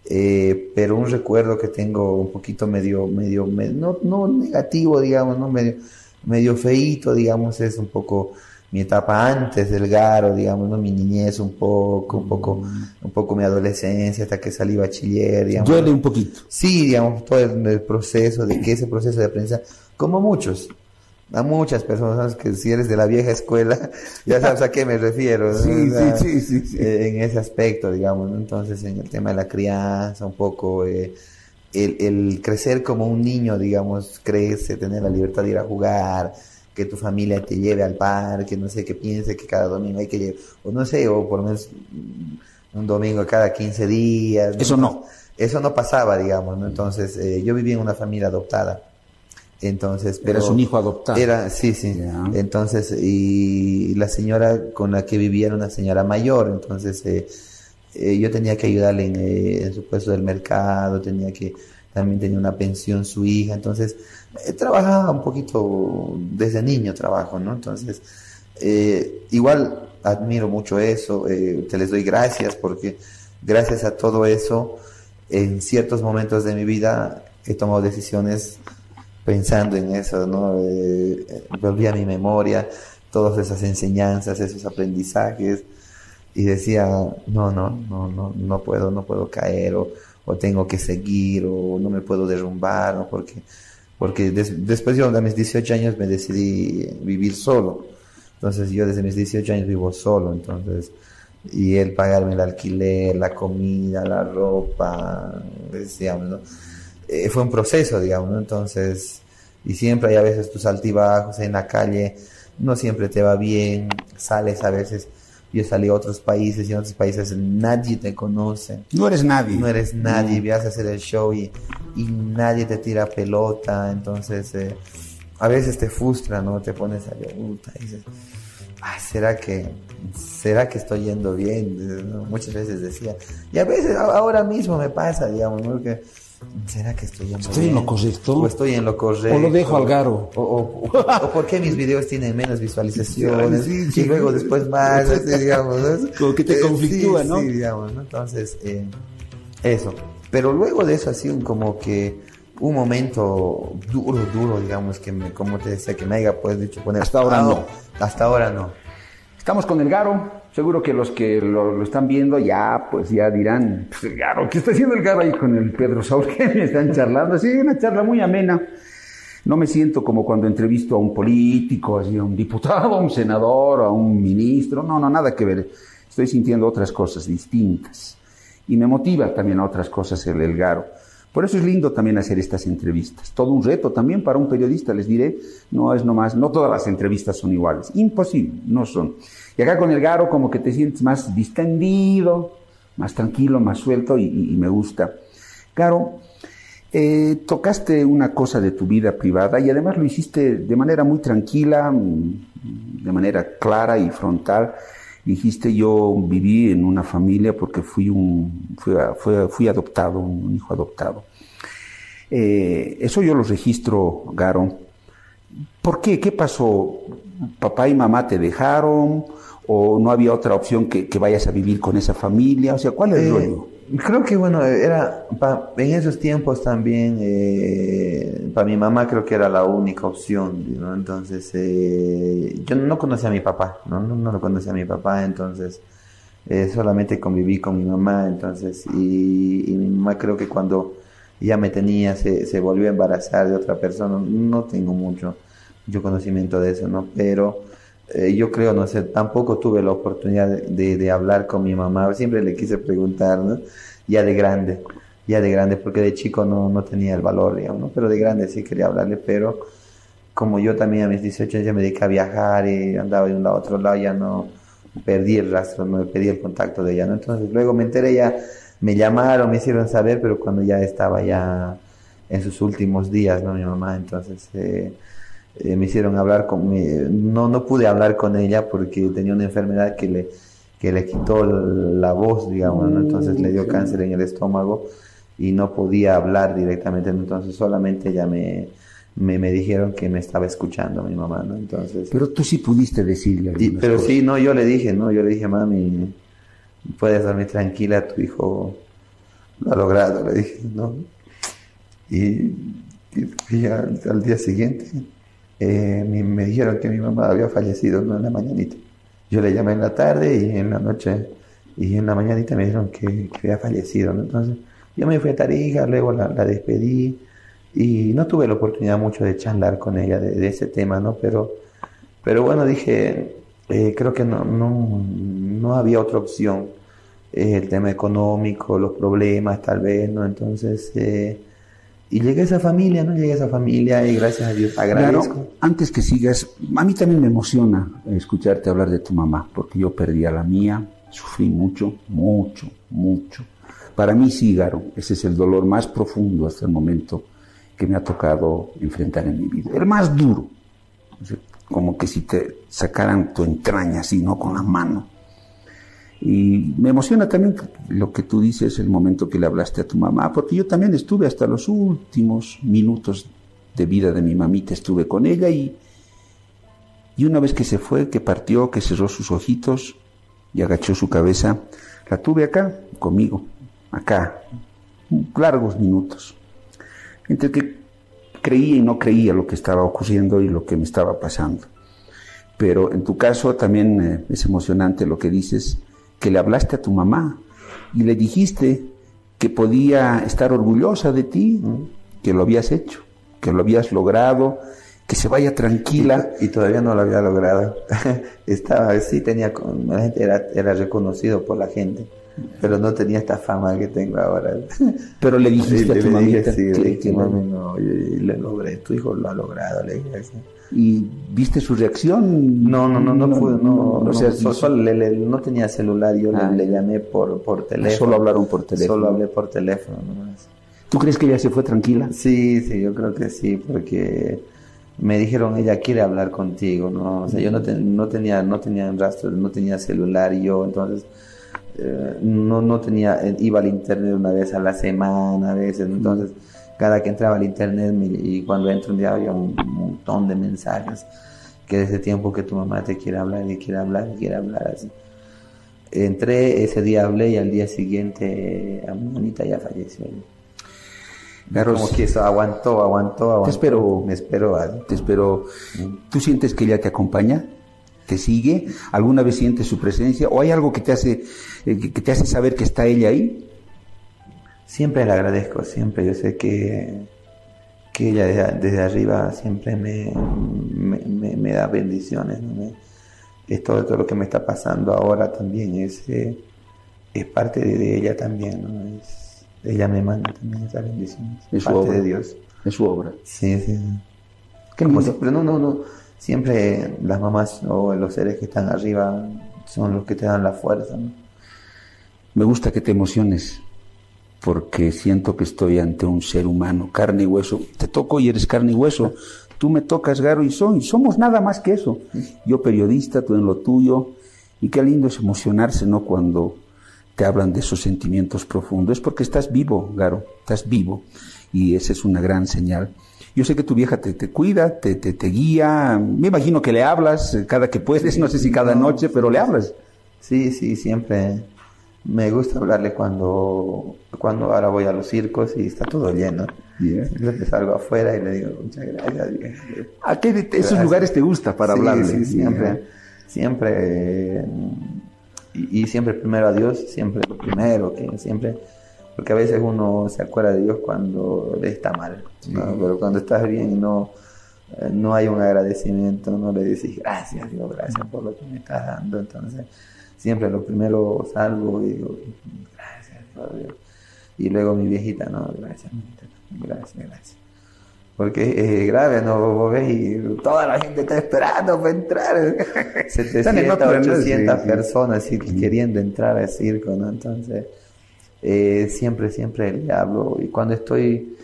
eh, pero un recuerdo que tengo un poquito medio, medio, medio no, no, negativo, digamos, no medio, medio feito, digamos, es un poco mi etapa antes del Garo, digamos, ¿no? mi niñez un poco, un poco, un poco mi adolescencia hasta que salí bachiller, digamos. Duele un poquito. Sí, digamos, todo el, el proceso, de que ese proceso de aprendizaje, como muchos, a muchas personas que si eres de la vieja escuela, ya sabes a qué me refiero. Sí, sí, sí, eh, En ese aspecto, digamos, ¿no? entonces en el tema de la crianza, un poco eh, el, el, crecer como un niño, digamos, crece, tener la libertad de ir a jugar, que tu familia te lleve al parque, no sé, que piense que cada domingo hay que llevar, o no sé, o por lo menos un domingo cada 15 días. ¿no? Eso no. Eso no pasaba, digamos, ¿no? Entonces, eh, yo vivía en una familia adoptada. Entonces, pero Eras un hijo adoptado. Era, sí, sí. Entonces, y la señora con la que vivía era una señora mayor, entonces eh, eh, yo tenía que ayudarle en, eh, en, su puesto del mercado, tenía que, también tenía una pensión su hija, entonces eh, trabajaba un poquito desde niño trabajo, ¿no? Entonces, eh, igual admiro mucho eso, eh, te les doy gracias porque gracias a todo eso, en ciertos momentos de mi vida he tomado decisiones pensando en eso, ¿no? Eh, volví a mi memoria todas esas enseñanzas, esos aprendizajes y decía, no, no, no, no, no puedo, no puedo caer o, o tengo que seguir o no me puedo derrumbar. Porque, porque des, después yo a mis 18 años me decidí vivir solo. Entonces yo desde mis 18 años vivo solo, entonces, y él pagarme el alquiler, la comida, la ropa, decíamos, ¿no? Eh, fue un proceso, digamos, ¿no? Entonces, y siempre hay a veces tus altibajos en la calle, no siempre te va bien, sales a veces, yo salí a otros países y en otros países nadie te conoce. No eres nadie. No eres nadie, vas a hacer el show y, y nadie te tira pelota, entonces eh, a veces te frustra, ¿no? Te pones a puta y dices, ah, ¿será que, será que estoy yendo bien? Muchas veces decía, y a veces ahora mismo me pasa, digamos, ¿no? Que, ¿Será que estoy, estoy en lo correcto? ¿O estoy en lo correcto? ¿O lo dejo al garo? ¿O, o, o, o por qué mis videos tienen menos visualizaciones? Sí, sí, y luego después más, así, digamos. ¿no? Como que te conflictúa, sí, ¿no? Sí, digamos, ¿no? Entonces, eh, eso. Pero luego de eso, así un, como que un momento duro, duro, digamos, que me, como te decía, que me haya pues dicho poner... Hasta ahora no. Hasta ahora no. Estamos con el Garo. Seguro que los que lo, están viendo ya, pues ya dirán, pues el Garo, ¿qué está haciendo el Garo ahí con el Pedro Saúl? Que me están charlando. Sí, una charla muy amena. No me siento como cuando entrevisto a un político, a un diputado, a un senador, a un ministro. No, no, nada que ver. Estoy sintiendo otras cosas distintas. Y me motiva también a otras cosas el, el Garo. Por eso es lindo también hacer estas entrevistas. Todo un reto también para un periodista, les diré. No es nomás, no todas las entrevistas son iguales. Imposible, no son. Y acá con el Garo como que te sientes más distendido, más tranquilo, más suelto y, me gusta. Garo, eh, tocaste una cosa de tu vida privada y además lo hiciste de manera muy tranquila, de manera clara y frontal. Dijiste, yo viví en una familia porque fui, un, fui, fui, fui adoptado, un hijo adoptado. Eh, eso yo lo registro, Garo. ¿Por qué? ¿Qué pasó? ¿Papá y mamá te dejaron? ¿O no había otra opción que, que vayas a vivir con esa familia? O sea, ¿cuál es el Eh, rollo? Creo que bueno, era pa, en esos tiempos también eh, para mi mamá creo que era la única opción, ¿no? Entonces eh, yo no conocía a mi papá, ¿no? No, no lo conocía a mi papá, entonces eh, solamente conviví con mi mamá, entonces y, y, mi mamá creo que cuando ya me tenía se, se volvió a embarazar de otra persona, no tengo mucho, mucho conocimiento de eso, ¿no? Pero eh, yo creo, no sé, tampoco tuve la oportunidad de, de, hablar con mi mamá, siempre le quise preguntar, ¿no? Ya de grande. ya de grande, porque de chico no, no tenía el valor, digamos, ¿no? pero de grande sí quería hablarle, pero como yo también a mis 18 años ya me dediqué a viajar y andaba de un lado a otro lado, ya no perdí el rastro, no perdí el contacto de ella, ¿no? Entonces luego me enteré ya, me llamaron, me hicieron saber, pero cuando ya estaba ya en sus últimos días, ¿no? Mi mamá, entonces eh, eh, me hicieron hablar con mi, no, no pude hablar con ella porque tenía una enfermedad que le, que le quitó la voz, digamos, ¿no? Entonces le dio cáncer en el estómago y no podía hablar directamente, entonces solamente ya me, me, me dijeron que me estaba escuchando mi mamá, ¿no? Entonces... Pero tú sí pudiste decirle algunas pero cosas. sí, no, yo le dije, no, yo le dije, mami, puedes dormir tranquila, tu hijo lo ha logrado, le dije, ¿no? Y, y- y al, al día siguiente eh, me dijeron que mi mamá había fallecido en la mañanita. Yo le llamé en la tarde y en la noche, y en la mañanita me dijeron que, que había fallecido. Entonces yo me fui a Tarija, luego la, despedí y no tuve la oportunidad mucho de charlar con ella de, ese tema, ¿no? Pero, pero bueno, dije, eh, creo que no, no, no había otra opción. Eh, el tema económico, los problemas tal vez, ¿no? Entonces, y llegué a esa familia, ¿no? Llegué a esa familia y gracias a Dios agradezco. Claro, antes que sigas, a mí también me emociona escucharte hablar de tu mamá, porque yo perdí a la mía, sufrí mucho, mucho, mucho. Para mí sí, Garo, ese es el dolor más profundo hasta el momento que me ha tocado enfrentar en mi vida. El más duro, como que si te sacaran tu entraña así, ¿no? Con la mano. Y me emociona también lo que tú dices, el momento que le hablaste a tu mamá, porque yo también estuve hasta los últimos minutos de vida de mi mamita, estuve con ella y, y una vez que se fue, que partió, que cerró sus ojitos y agachó su cabeza, la tuve acá, conmigo, acá, largos minutos, entre que creía y no creía lo que estaba ocurriendo y lo que me estaba pasando. Pero en tu caso también eh, es emocionante lo que dices, que le hablaste a tu mamá y le dijiste que podía estar orgullosa de ti, que lo habías hecho, que lo habías logrado, que se vaya tranquila. Y todavía no lo había logrado. Estaba, sí tenía, la gente era, era reconocido por la gente, pero no tenía esta fama que tengo ahora. Pero le dijiste a tu le mamita dije, sí, le que- dije, que- mami, no, yo- yo lo logré, tu hijo lo ha logrado, le dije así. ¿Y viste su reacción? No, no, no, no, pude, no, o sea, no, so- solo le- le- no tenía celular, yo le- Ah. le, llamé por, por teléfono. Solo hablaron por teléfono. Solo hablé por teléfono nomás. ¿Tú crees que ella se fue tranquila? Sí, sí, yo creo que sí, porque me dijeron ella quiere hablar contigo, ¿no? O sea, yo no, te- no tenía, no tenía rastro, no tenía celular y yo entonces eh, no, no tenía, eh, iba al internet una vez a la semana a veces, entonces cada que entraba al internet me- y cuando entro un día había un montón de mensajes que desde tiempo que tu mamá te quiere hablar y quiere hablar y quiere hablar así. Entré, ese día hablé y al día siguiente a mi manita ya falleció. Claro, Como que eso aguantó, aguantó, aguantó. espero. Me esperó. ¿vale? Te espero. ¿Tú sientes que ella te acompaña? ¿Te sigue? ¿Alguna vez sientes su presencia? ¿O hay algo que te hace, eh, que te hace saber que está ella ahí? Siempre le agradezco, siempre. Yo sé que, que ella desde, desde arriba siempre me, me, me- me da bendiciones. ¿no? Me- es todo, lo que me está pasando ahora también. Es, eh, es parte de, de ella también. ¿no? Es, ella me manda también esas bendiciones. Es su parte obra. de Dios. Es su obra. Sí, sí. Qué Como siempre, no, no, no. Siempre las mamás o los seres que están arriba son los que te dan la fuerza. ¿no? Me gusta que te emociones, porque siento que estoy ante un ser humano, carne y hueso. Te toco y eres carne y hueso. Tú me tocas, Garo, y soy. Somos nada más que eso. Yo periodista, tú en lo tuyo. Y qué lindo es emocionarse, ¿no? Cuando te hablan de esos sentimientos profundos. Es porque estás vivo, Garo. Estás vivo. Y esa es una gran señal. Yo sé que tu vieja te, te cuida, te, te, te guía. Me imagino que le hablas eh, cada que puedes. No sé si cada noche, pero le hablas. Sí, sí, siempre me gusta hablarle cuando, cuando ahora voy a los circos y está todo lleno. Bien. Entonces salgo afuera y le digo, muchas gracias. vieja". ¿A qué de esos Gracias. lugares te gusta para Sí, hablarle? Sí, siempre, siempre, y, y siempre primero a Dios, siempre lo primero, que siempre, porque a veces uno se acuerda de Dios cuando le está mal, ¿no? pero cuando estás bien y no, eh, no hay un agradecimiento, no le dices gracias Dios, gracias por lo que me estás dando, entonces siempre lo primero salgo y digo gracias Dios, Dios". Y luego mi viejita, no, gracias, gracias, gracias. Porque es grave, ¿no? Vos ves y toda la gente está esperando para entrar. 700, 800 personas queriendo entrar al circo, ¿no? Entonces, eh, siempre, siempre le hablo. Y cuando estoy,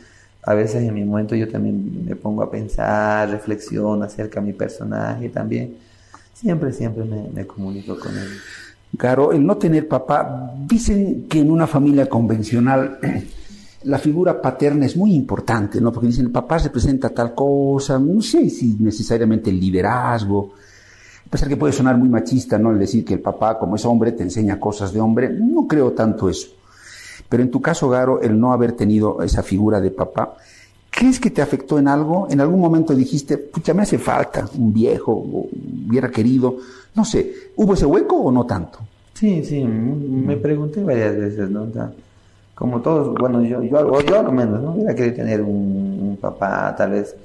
a veces en mi momento yo también me pongo a pensar, reflexiono acerca de mi personaje también. Siempre, siempre me, me comunico con él. Claro, el no tener papá, dicen que en una familia convencional la figura paterna es muy importante, ¿no? Porque dicen, el papá representa tal cosa, no sé si necesariamente el liderazgo, a pesar que puede sonar muy machista, ¿no? El decir que el papá, como es hombre, te enseña cosas de hombre, no creo tanto eso. Pero en tu caso, Garo, el no haber tenido esa figura de papá, ¿crees que te afectó en algo? ¿En algún momento dijiste, pucha, me hace falta un viejo, o hubiera querido, no sé, ¿hubo ese hueco o no tanto? Sí, sí, me pregunté varias veces, ¿no? como todos, bueno, yo, yo, yo al menos, ¿no? Hubiera querido tener un, papá, tal vez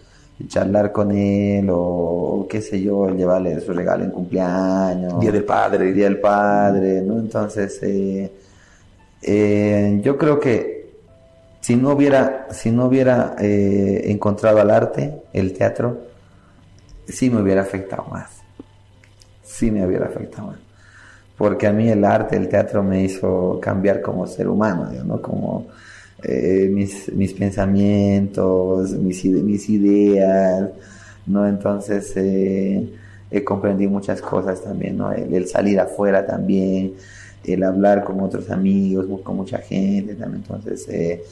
charlar con él o, qué sé yo, llevarle su regalo en cumpleaños. Día del Padre. Día del Padre, ¿no? Entonces, eh, eh, yo creo que si no hubiera, si no hubiera eh, encontrado al arte, el teatro, sí me hubiera afectado más. Sí me hubiera afectado más porque a mí el arte, el teatro me hizo cambiar como ser humano, ¿no? Como eh, mis, mis, pensamientos, mis, mis, ideas, ¿no? Entonces eh, he comprendido muchas cosas también, ¿no? El, salir afuera también, el hablar con otros amigos, con mucha gente también, entonces... Eh,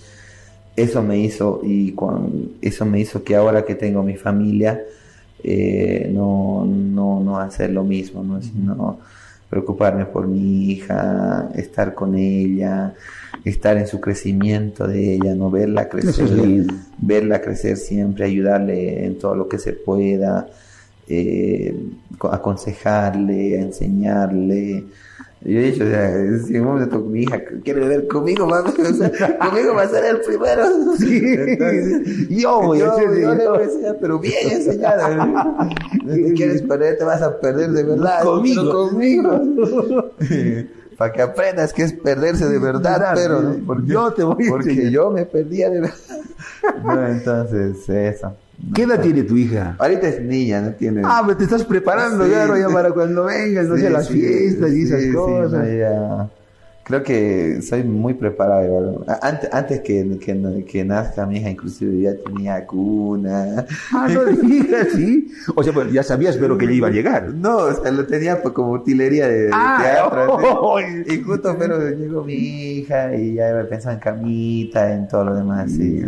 eso me hizo y con, eso me hizo que ahora que tengo mi familia no, no, no hacer lo mismo, ¿no? Sino, preocuparme por mi hija, estar con ella, estar en su crecimiento de ella, no verla crecer, verla crecer siempre, ayudarle en todo lo que se pueda, eh, aconsejarle, enseñarle, yo he dicho, o sea, si un momento mi hija quiere ver conmigo, mami, o sea, conmigo va a ser el primero. Sí. Entonces, yo voy a ser yo le voy a enseñar, pero bien enseñada. Si quieres perder, te vas a perder de verdad. Conmigo. conmigo. Para que aprendas que es perderse de verdad, pero porque, yo te voy a Porque yo me perdía de verdad. No, entonces, eso. ¿Qué edad tiene tu hija? Ahorita es niña, no tiene. Ah, pero te estás preparando, ya para cuando vengas, no sé, las fiestas y esas cosas. Creo que soy muy preparado. Antes, antes que, que, que, nazca mi hija, inclusive ya tenía cuna. Ah, no digas, sí. O sea, pues ya sabías, pero que ella iba a llegar. No, o sea, lo tenía pues, como utilería de, ah, teatro. Oh, y justo, pero llegó mi hija y ya pensaba en camita, en todo lo demás. Sí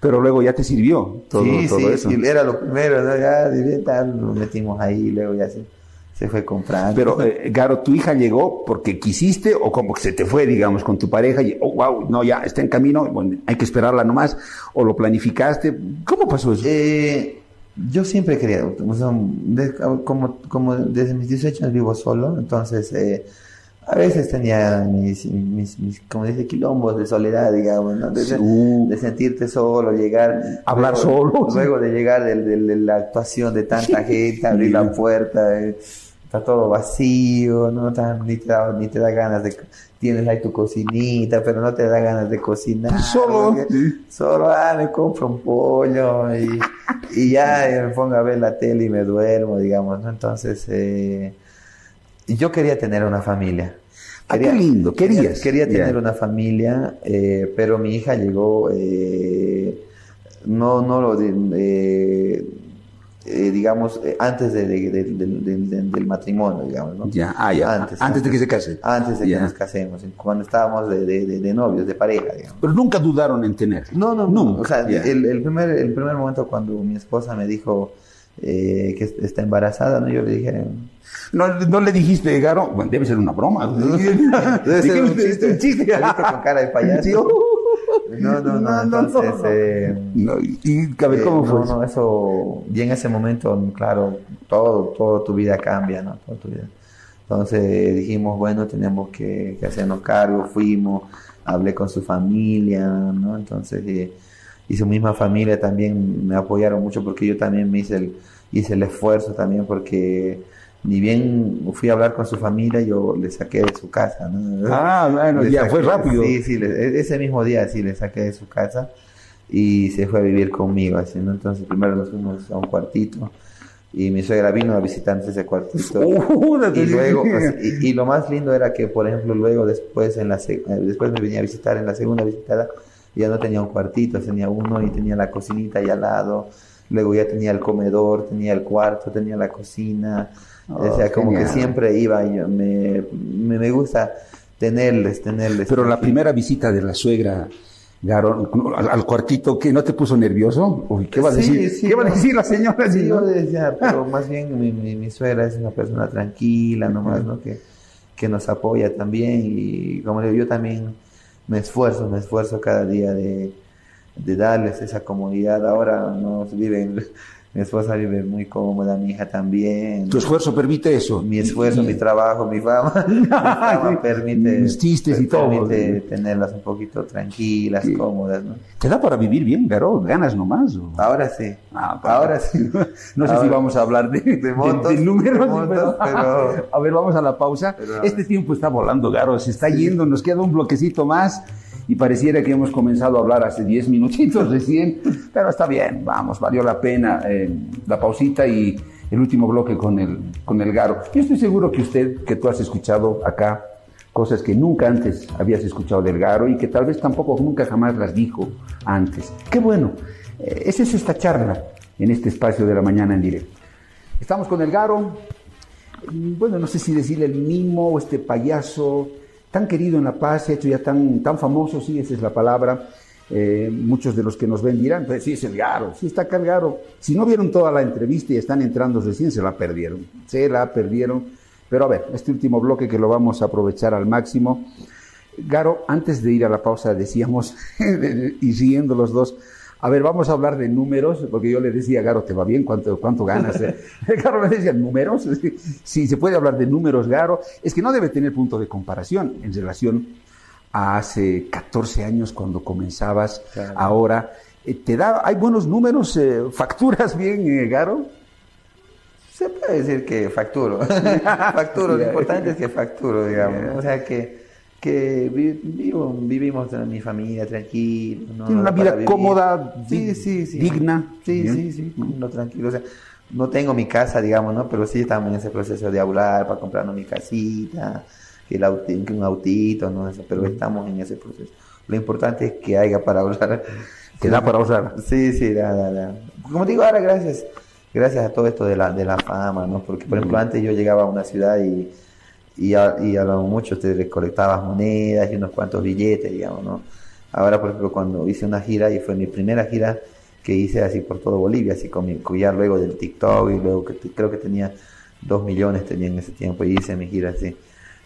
pero luego ya te sirvió todo, sí, todo sí, eso. Sí, era lo primero, ¿no? ya directa lo metimos ahí, luego ya se, se fue comprando. Pero, eh, Garo, ¿tu hija llegó porque quisiste o como que se te fue, digamos, con tu pareja y, oh, wow, no, ya está en camino, bueno, hay que esperarla nomás, o lo planificaste? ¿Cómo pasó eso? Eh, yo siempre quería, como, como desde mis 18 años vivo solo, entonces... Eh, a veces tenía mis, mis, mis, como dice, quilombos de soledad, digamos, ¿no? De, de sentirte solo, llegar. Hablar solo. Luego de llegar de, de, la actuación de tanta gente, abrir la puerta, eh, está todo vacío, ¿no? ni, te da, ni te da ganas de. Tienes ahí tu cocinita, pero no te da ganas de cocinar. Solo. Solo, ah, me compro un pollo y, y ya me pongo a ver la tele y me duermo, digamos, ¿no? Entonces, eh, yo quería tener una familia. Ah, qué lindo, querías. Quería, tener una familia, eh, pero mi hija llegó, eh, no, no lo, eh, digamos, antes de, del matrimonio, digamos, ¿no? Ya, ah, ya. Antes, antes, de que se casen. Antes de que nos casemos, cuando estábamos de, novios, de pareja, digamos. Pero nunca dudaron en tener. No, no, no. O sea, el, el, primer, el primer momento cuando mi esposa me dijo que está embarazada, ¿no? Yo le dije no, no le dijiste, Garo, bueno, debe ser una broma. debe ser un chiste. Un chiste. con cara de payaso. No, no, no, entonces... Eh, ¿Y cómo eh, fue? No, no, eso... Y en ese momento, claro, todo, todo tu vida cambia, ¿no? Toda tu vida. Entonces dijimos, bueno, tenemos que, que hacernos cargo, fuimos, hablé con su familia, ¿no? Entonces, eh, y su misma familia también me apoyaron mucho porque yo también me hice el, hice el esfuerzo también porque ni bien fui a hablar con su familia, yo le saqué de su casa. ¿no? Ah, bueno, Le ya saqué- fue rápido. Sí, sí, le- e- ese mismo día sí le saqué de su casa y se fue a vivir conmigo. Así, ¿no? Entonces primero nos fuimos a un cuartito y mi suegra vino a visitarnos ese cuartito. Uh, y luego, y, y lo más lindo era que, por ejemplo, luego después, en la eh, después me venía a visitar en la segunda visitada, ya no tenía un cuartito, tenía uno y tenía la cocinita ahí al lado. Luego ya tenía el comedor, tenía el cuarto, tenía la cocina. Oh, o sea, como genial. que siempre iba y yo me, me, me gusta tenerles, tenerles. Pero la primera visita de la suegra, Garo, al, al cuartito, ¿qué no te puso nervioso? Uy, ¿qué va a Sí, decir? sí, ¿Qué va a decir la señora? Sí, yo decía, pero más bien mi, mi, mi suegra es una persona tranquila nomás, ¿no? Que, que nos apoya también y como digo, yo también me esfuerzo, me esfuerzo cada día de, de darles esa comodidad. Ahora nos viven, mi esposa vive muy cómoda, mi hija también. Tu esfuerzo permite eso. Mi esfuerzo, mi trabajo, mi fama, mi fama Sí. permite, Mis chistes y todo. permite tenerlas un poquito tranquilas, Sí. cómodas, ¿no? ¿Te da para vivir bien, Garo? ¿Ganas nomás? o? Ahora sí. Ah, para- Ahora sí. No sé si Ahora- vamos a hablar de, de- montos, de números, de montos, pero- A ver, vamos a la pausa. Pero- Este tiempo está volando, Garo, se está yendo, nos queda un bloquecito más y pareciera que hemos comenzado a hablar hace 10 minutitos recién, pero está bien, vamos, valió la pena eh, la pausita y el último bloque con el, con el Garo. Yo estoy seguro que usted, que tú has escuchado acá cosas que nunca antes habías escuchado del Garo y que tal vez tampoco nunca jamás las dijo antes. Qué bueno, eh, esa es esta charla en este espacio de la mañana en directo. Estamos con el Garo, mm, bueno, no sé si decirle el mimo o este payaso tan querido en La Paz, se ha hecho ya tan, tan famoso, sí, esa es la palabra. Eh, muchos de los que nos ven dirán, pues sí, es el Garo, sí está acá el Garo. Si no vieron toda la entrevista y están entrando recién, se la perdieron, se la perdieron. Pero a ver, este último bloque que lo vamos a aprovechar al máximo. Garo, antes de ir a la pausa decíamos, y siguiendo los dos, a ver, vamos a hablar de números, porque yo le decía, Garo, ¿te va bien? ¿Cuánto, cuánto ganas? Garo me decía, ¿números? Sí, se puede hablar de números, Garo. Es que no debe tener punto de comparación en relación a hace 14 años cuando comenzabas, Claro. ahora. Eh, ¿Te da, hay buenos números, eh, facturas bien, eh, Garo? Se puede decir que facturo. facturo, lo importante es que facturo, digamos. O sea que, que vi- vivo- vivimos en mi familia tranquilo. ¿no? Tiene una vida cómoda, sí, sí, sí. digna. Sí, Bien. sí, sí, no tranquilo. O sea, no tengo mi casa, digamos, ¿no? Pero sí estamos en ese proceso de hablar para comprarnos mi casita, que, el auti- que un autito, ¿no? Eso, pero estamos en ese proceso. Lo importante es que haya para hablar. Que da para ahorrar. Sí, sí, da, da, da. Como digo, ahora gracias, gracias a todo esto de la, de la fama, ¿no? Porque, por ejemplo, antes yo llegaba a una ciudad y, y, a, y a lo mucho te recolectabas monedas y unos cuantos billetes, digamos, ¿no? Ahora, por ejemplo, cuando hice una gira, y fue mi primera gira que hice así por todo Bolivia, así con mi, con ya luego del TikTok, y luego que creo que tenía dos millones tenía en ese tiempo, y hice mi gira así.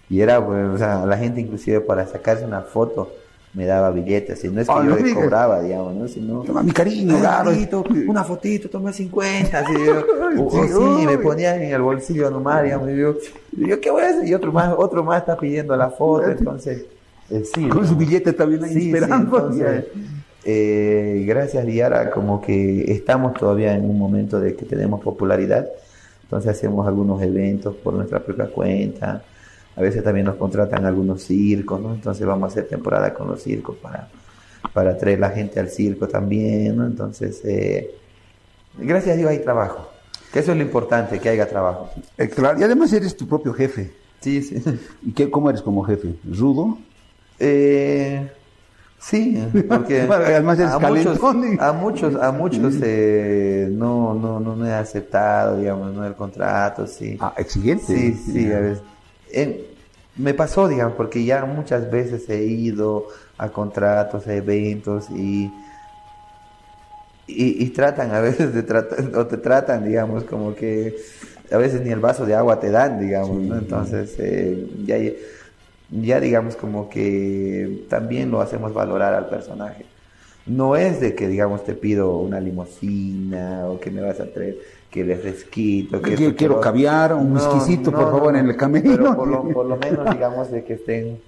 Y era, pues, o sea, la gente inclusive para sacarse una foto me daba billetes, y no es que Ah, yo no digas. cobraba, digamos, ¿no? Sino, Toma mi cariño. Marito, una fotito, toma 50, así, yo, o- o Sí, me uy. ponían en el bolsillo nomás, digamos, y yo, ¿qué voy a hacer? Y otro más, otro más está pidiendo la foto, entonces, eh, sí. Con ¿no? su billete también ahí Sí, sí, esperando. entonces, eh, gracias Diara, como que estamos todavía en un momento de que tenemos popularidad, entonces hacemos algunos eventos por nuestra propia cuenta, a veces también nos contratan algunos circos, ¿no? Entonces vamos a hacer temporada con los circos para, para traer la gente al circo también, ¿no? Entonces, eh, gracias a Dios hay trabajo, que eso es lo importante, que haya trabajo. Eh, claro, y además eres tu propio jefe. Sí, sí. ¿Y qué, cómo eres como jefe? ¿Rudo? Eh, sí, porque además eres a muchos, a muchos, a muchos eh, no, no, no, no he aceptado, digamos, no el contrato, sí. Ah, exigente. Sí, sí, a veces. Eh, me pasó, digamos, porque ya muchas veces he ido a contratos, a eventos y, y, y tratan a veces de tratar, o te tratan, digamos, como que a veces ni el vaso de agua te dan, digamos, ¿no? Entonces, eh, ya, ya digamos como que también lo hacemos valorar al personaje. No es de que, digamos, te pido una limusina o que me vas a traer que el refresquito. Que- quiero lo- caviar, un whiskycito, por favor, en el camerino. Pero por lo, por lo menos, digamos, de que estén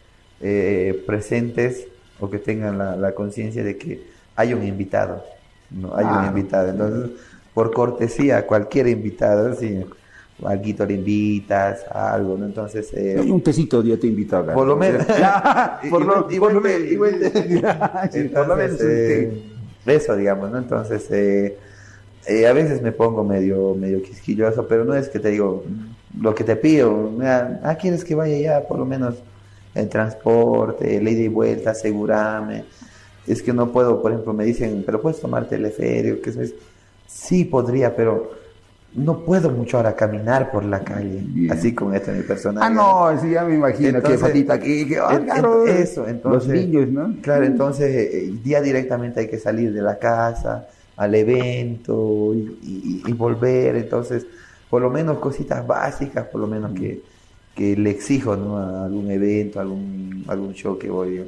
eh, presentes o que tengan la, la conciencia de que hay un invitado. No, hay un Claro. invitado. Entonces, por cortesía, cualquier invitado, sí, alguito le invitas, algo, ¿no? Entonces, eh, un tecito ya te invito a por lo menos, por lo, menos. por lo menos eso, digamos, ¿no? Entonces, eh, eh, a veces me pongo medio, medio quisquilloso, pero no es que te digo lo que te pido. mira, Ah, ¿quieres que vaya ya por lo menos el transporte, el ida y vuelta, asegurarme? Es que no puedo, por ejemplo, me dicen, pero puedes tomar teleférico, que es... Sí, podría, pero no puedo mucho ahora caminar por la calle, Bien. así con esto mi personaje. Ah, no, sí, ya me imagino que Entonces, patita aquí, que, ah, en- claro, eso, entonces- los niños, ¿no? Claro, entonces eh, día directamente hay que salir de la casa al evento y, y- y volver, entonces por lo menos cositas básicas, por lo menos que, que le exijo ¿no? a algún evento, algún, algún show que voy.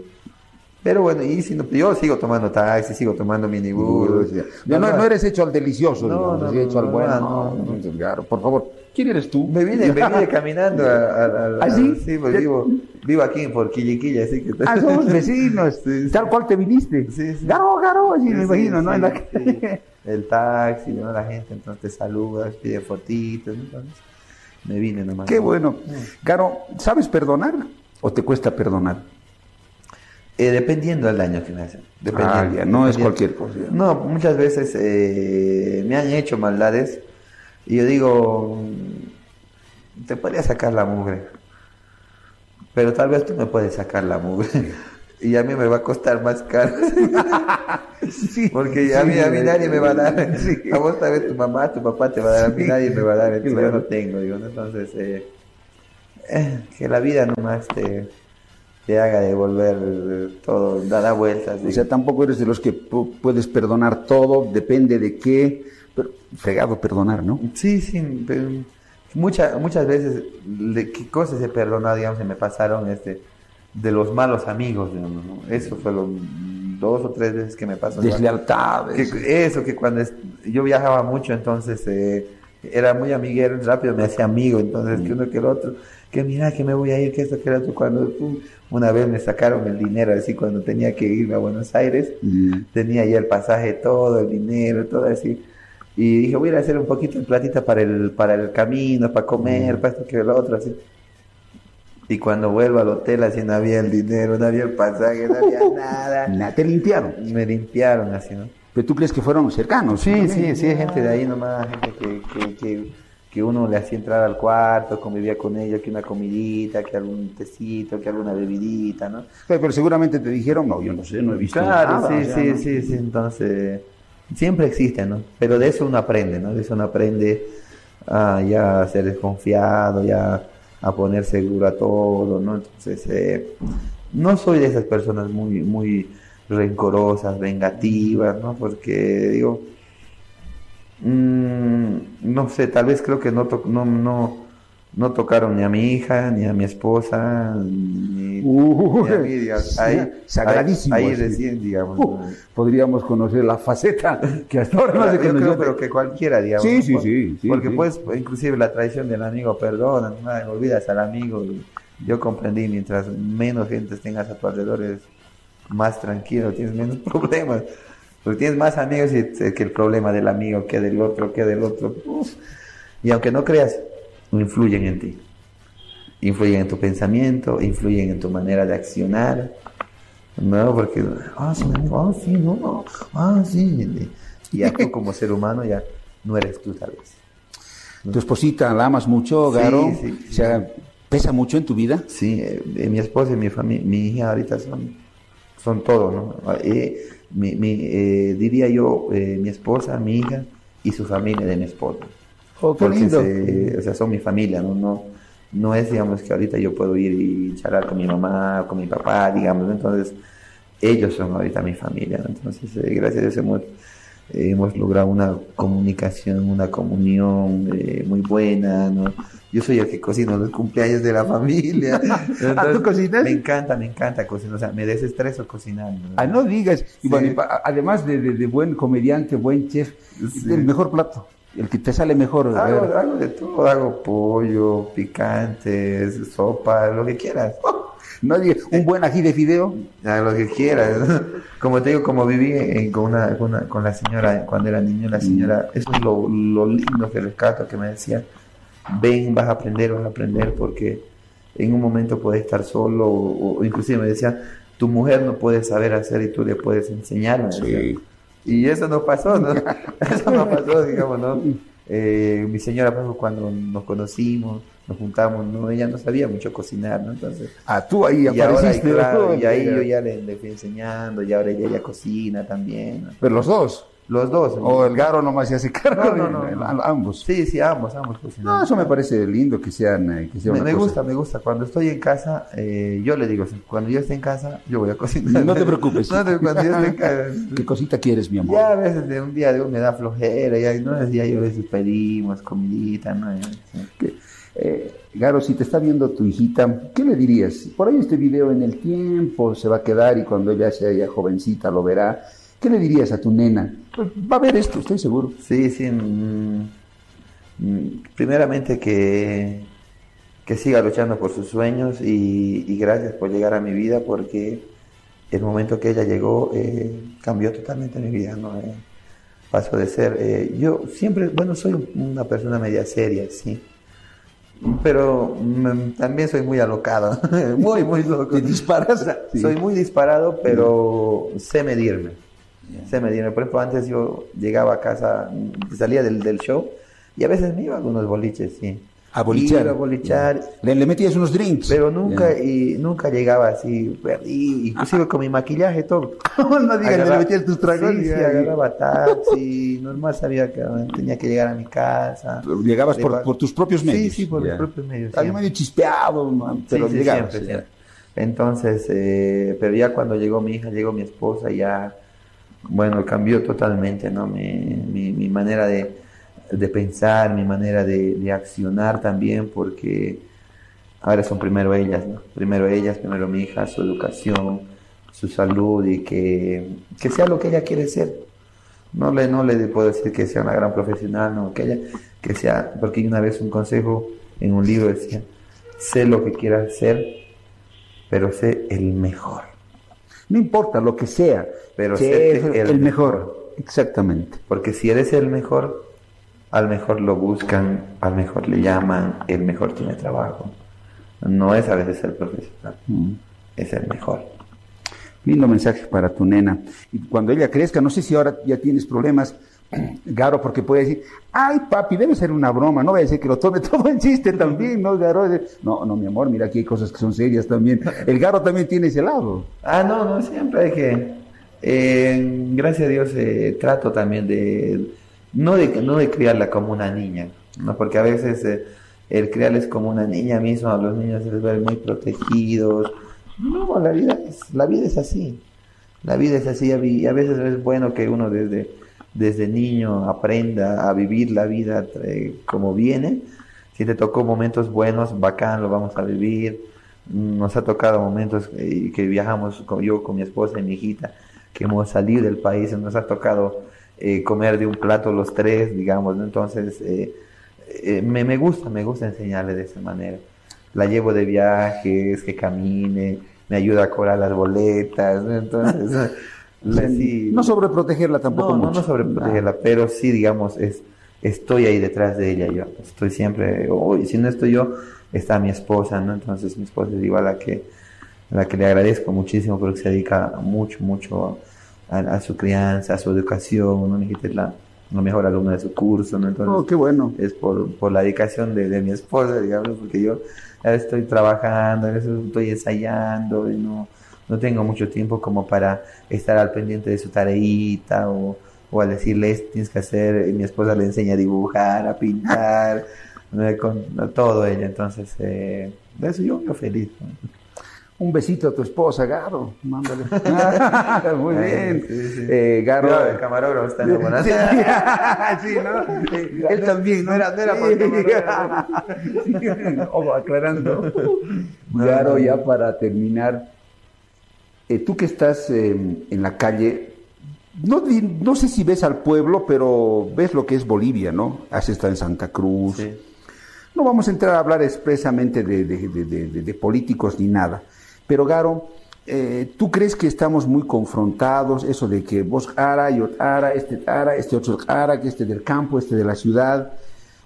Pero bueno, y si no, yo sigo tomando taxi, sigo tomando minibús. Ya no, no eres hecho al delicioso, No, digamos, no, no, hecho al no, bueno. no, No, no. no, por favor, ¿quién eres tú? Me vine, me vine caminando a, a- a- ¿Ah, a- sí? pues vivo, vivo aquí en Porquilliquilla, así que... Ah, somos vecinos, Sí, tal cual te viniste. Sí, sí. Garo, garo, así Sí, me imagino, ¿no? En la. El taxi, ¿no? La gente entonces te saluda, pide fotitos, entonces me vine nomás. Qué bueno. Garo, ¿sabes perdonar o te cuesta perdonar? Eh, dependiendo del daño que me hacen. Dependiendo, Ah, ya, no es cualquier cosa. No, muchas veces eh, me han hecho maldades y yo digo, mm, te podría sacar la mugre, pero tal vez tú me puedes sacar la mugre. Y a mí me va a costar más caro. Sí, Porque a sí, mí, a mí nadie me va a dar. A vos tal vez tu mamá, tu papá te va a dar, a mí nadie me va a dar. Entonces yo no tengo, digo, ¿no? Entonces, eh, eh, que la vida nomás te, te haga devolver eh, todo, da, da vueltas. O sea, tampoco eres de los que pu- puedes perdonar todo, depende de qué. Pero fregado perdonar, ¿no? Sí, sí, pero muchas muchas veces, qué cosas he perdonado, digamos, que me pasaron este, de los malos amigos, digamos, ¿no? Eso fue lo dos o tres veces que me pasó. Deslealtades. Que- eso, que cuando es- yo viajaba mucho, entonces eh, era muy amiguero, rápido me hacía amigo, entonces que uno que el otro, que mira que me voy a ir, que esto, que el otro, cuando pum, una vez me sacaron el dinero, así cuando tenía que irme a Buenos Aires, tenía ya el pasaje, todo, el dinero, todo así. Y dije, voy a hacer un poquito de platita para el, para el camino, para comer, para esto que el otro, así. Y cuando vuelvo al hotel, así no había el dinero, no había el pasaje, no había nada. Na- Te limpiaron. Me limpiaron así, ¿no? Pero tú crees que fueron cercanos. Sí, sí, sí, hay gente de ahí nomás, gente que, que, que, que uno le hacía entrar al cuarto, convivía con ellos, que una comidita, que algún tecito, que alguna bebidita, ¿no? Pero, pero seguramente te dijeron, no, yo no sé, no he visto Claro, nada. sí, o sea, sí, ¿no? sí, sí, entonces siempre existe, ¿no? Pero de eso uno aprende, ¿no? De eso uno aprende a ya ser desconfiado, ya a poner seguro a todo, ¿no? Entonces, eh, no soy de esas personas muy, muy rencorosas, vengativas, ¿no? Porque digo, mm, no sé, tal vez creo que no, no, no, no tocaron ni a mi hija, ni a mi esposa, ni, Uh, ni a mí, digamos. Ahí, sagradísimo, ahí, recién, digamos. Uh, podríamos conocer la faceta que hasta ahora no se conoció. pero que cualquiera, digamos. Sí, sí, sí, sí, Porque sí. pues, inclusive la traición del amigo, perdona, no olvidas al amigo. yo comprendí, mientras menos gente tengas a tu alrededor, es más tranquilo, tienes menos problemas. Porque tienes más amigos y, eh, que el problema del amigo, que del otro, que del otro. Uf. Y aunque no creas, influyen en ti. Influyen en tu pensamiento, influyen en tu manera de accionar. No, porque, ah, sí, ah, sí, no, no, ah, sí. Y ya tú como ser humano ya no eres tú tal vez. Tu esposita la amas mucho, Garo. sí, sí. O sea, pesa mucho en tu vida. Sí, eh, mi esposa y mi familia, mi hija ahorita son, son todo, ¿no? Eh, mi, mi, eh, diría yo, eh, mi esposa, mi hija y su familia de mi esposa. Oh, qué Porque lindo. se- o sea, son mi familia, ¿no? No, no es, digamos, que ahorita yo puedo ir y charlar con mi mamá, con mi papá, digamos. Entonces, ellos son ahorita mi familia, ¿no? Entonces, eh, gracias a Dios hemos, eh, hemos logrado una comunicación, una comunión eh, muy buena, ¿no? Yo soy el que cocino los cumpleaños de la familia. Entonces, ¿tú cocinas? Me encanta, me encanta cocinar, o sea, me desestreso cocinando. ¿no? Ah, no digas. Y bueno, además de, de- de buen comediante, buen chef, Sí. el mejor plato, el que te sale mejor. Hago, hago de todo, hago pollo, picantes, sopa, lo que quieras. No un buen ají de fideo. A lo que quieras. Como te digo, como viví en- con, una, con, una- con la señora cuando era niño, la señora, eso es lo, lo lindo que rescato que me decía. ven, vas a aprender, vas a aprender, porque en un momento puedes estar solo, o, o inclusive me decía, tu mujer no puede saber hacer y tú le puedes enseñar. Sí. Y eso no pasó, ¿no? eso no pasó, digamos, ¿no? Eh, mi señora, ejemplo, cuando nos conocimos, nos juntamos, ¿no? Ella no sabía mucho cocinar, ¿no? Entonces, Ah, tú ahí y ahora, apareciste. claro, y ahí yo ya le, le fui enseñando, y ahora ella ya cocina también, ¿no? Pero los dos. Los dos. O el Garo nomás se hace cargo. No, no, de- no, de-. Ambos. Sí, sí, ambos, ambos cocinan. No, eso me parece lindo que sean. eh, que sea Me, gusta, me gusta. Cuando estoy en casa, eh, yo le digo, cuando yo esté en casa, yo voy a cocinar. No te preocupes. No te- cuando yo esté en casa. ¿Qué cosita quieres, mi amor? Ya a veces de un día de un me da flojera, ya, ¿no? ya yo a veces pedimos comidita, ¿no? Sí. Eh, Garo, si te está viendo tu hijita, ¿qué le dirías? Por ahí este video en el tiempo se va a quedar y cuando ella sea ya jovencita lo verá. ¿Qué le dirías a tu nena? Pues va a ver esto, estoy seguro. Sí, sí. mm, mm, primeramente que, que siga luchando por sus sueños y, y gracias por llegar a mi vida porque el momento que ella llegó eh, cambió totalmente mi vida, ¿no? Eh, paso de ser, eh, yo siempre, bueno, soy una persona media seria, sí. Pero mm, también soy muy alocado, muy, muy loco. ¿Te disparas? Sí. Soy muy disparado, pero sé medirme. Sé medirme. Por ejemplo, antes yo llegaba a casa, mm, salía del, del show y a veces me iba a algunos boliches, sí. A bolichar. Iba a bolichar, Le, le metías unos drinks. pero nunca Ya. y nunca llegaba así, perdido, inclusive con mi maquillaje todo. no digas, le metías tus tragos. Sí, y sí, agarraba taxi, normal sabía que tenía que llegar a mi casa. Llegabas por, por tus propios medios. Sí, sí, por mis propios medios. Siempre. medio chispeado, man, pero llegabas. siempre. Entonces, eh, pero ya cuando llegó mi hija, llegó mi esposa, ya, bueno, cambió totalmente, ¿no? Mi, mi, manera de, de pensar, mi manera de, de accionar también, porque ahora son primero ellas, ¿no? Primero ellas, primero mi hija, su educación, su salud y que, que sea lo que ella quiere ser. No le, no le puedo decir que sea una gran profesional, no, que ella, que sea, porque una vez un consejo en un libro decía, sé lo que quieras ser, pero sé el mejor. No importa lo que sea, Pero sé el, el mejor. Exactamente. Porque si eres el mejor, al mejor lo buscan, al mejor le llaman, el mejor tiene trabajo. No es a veces el profesional, Mm. es el mejor. Lindo mensaje para tu nena. Y cuando ella crezca, no sé si ahora ya tienes problemas, Garo, porque puede decir, ay papi, debe ser una broma, no vaya a ser que lo tome todo en chiste también, ¿no, Garo? No, no, mi amor, mira aquí hay cosas que son serias también. El Garo también tiene ese lado. Ah, no, no, siempre hay que... eh, gracias a Dios eh, trato también de no, de... no de criarla como una niña, ¿no? Porque a veces eh, el criarles como una niña mismo, a los niños se les ve muy protegidos. No, la vida es, la vida es así. La vida es así y a veces es bueno que uno desde, desde niño aprenda a vivir la vida eh, como viene. Si te tocó momentos buenos, bacán, lo vamos a vivir. Nos ha tocado momentos eh, que viajamos con, yo con mi esposa y mi hijita, que hemos salido del país, nos ha tocado eh, comer de un plato los tres, digamos, ¿no? entonces eh, eh, me, me gusta, me gusta enseñarle de esa manera. La llevo de viajes, que camine, me ayuda a cobrar las boletas, ¿no? entonces sí. No sobreprotegerla tampoco No, no, mucho. no sobreprotegerla, pero sí, digamos, es, estoy ahí detrás de ella yo. Estoy siempre, hoy si no estoy yo, está mi esposa, ¿no? Entonces mi esposa es igual a la que, a la que le agradezco muchísimo porque se dedica mucho, mucho a, a su crianza, a su educación, ¿no? Mi hijita es la, la mejor alumna de su curso, ¿no? Entonces, Oh, qué bueno. es por, por la dedicación de, de mi esposa, digamos, porque yo estoy trabajando, estoy ensayando y no, no tengo mucho tiempo como para estar al pendiente de su tareita o, o al decirle "Esto tienes que hacer, y mi esposa le enseña a dibujar, a pintar, con todo ella, entonces eh, de eso yo vivo feliz. Un besito a tu esposa, Garo. Mándale. Muy bien. sí, sí. Eh, Garo. Cuidado, el camarógrafo está enamorado. Sí, sí, ¿no? Eh, Él también, ¿no? Era- no era por. Ojo, aclarando. Garo, ya para terminar, eh, tú que estás eh, en la calle, no, sé si ves al pueblo, pero ves lo que es Bolivia, ¿no? Has estado en Santa Cruz. Sí. No vamos a entrar a hablar expresamente de, de- de- de- de- de políticos ni nada. Pero Garo, eh, ¿tú crees que estamos muy confrontados? Eso de que vos ara, yo ara, este ara, este otro ara, que este del campo, este de la ciudad.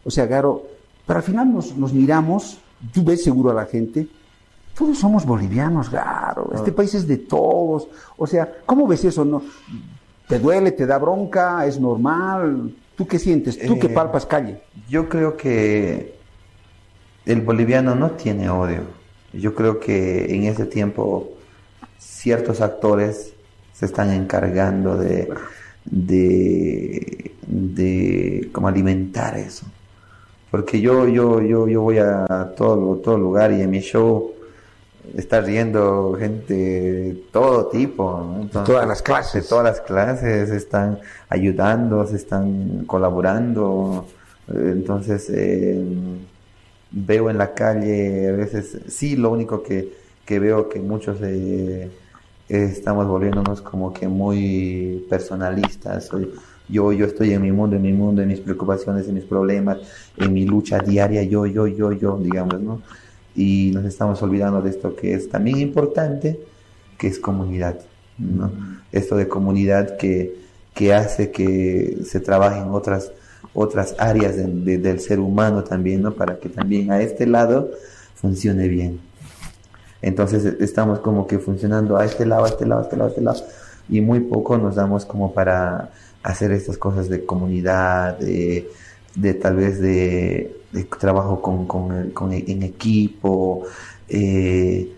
O sea, Garo, Pero al final nos, nos miramos, tú ves seguro a la gente, todos somos bolivianos, claro, este país es de todos. O sea, ¿cómo ves eso? No? ¿Te duele, te da bronca, es normal? ¿Tú qué sientes? ¿Tú que Eh, palpas calle? Yo creo que el boliviano no tiene odio. Yo creo que en ese tiempo ciertos actores se están encargando de, de, de como alimentar eso. Porque yo, yo, yo, yo voy a todo, todo lugar y en mi show está riendo gente de todo tipo. ¿no? Entonces, todas las clases. De todas las clases están ayudando, se están colaborando. Entonces, eh, veo en la calle a veces, sí, lo único que, que veo que muchos eh, estamos volviéndonos como que muy personalistas. Yo, yo estoy en mi mundo, en mi mundo, en mis preocupaciones, en mis problemas, en mi lucha diaria, yo, yo, yo, yo, digamos, ¿no? Y nos estamos olvidando de esto que es también importante, que es comunidad, ¿no? Esto de comunidad que, que hace que se trabaje en otras, otras áreas de- de- del ser humano también, ¿no? Para que también a este lado funcione bien. Entonces eh, estamos como que funcionando a este lado, a este lado, a este lado, a este lado, y muy poco nos damos como para hacer estas cosas de comunidad, de, de tal vez de, de trabajo con, con en equipo, eh,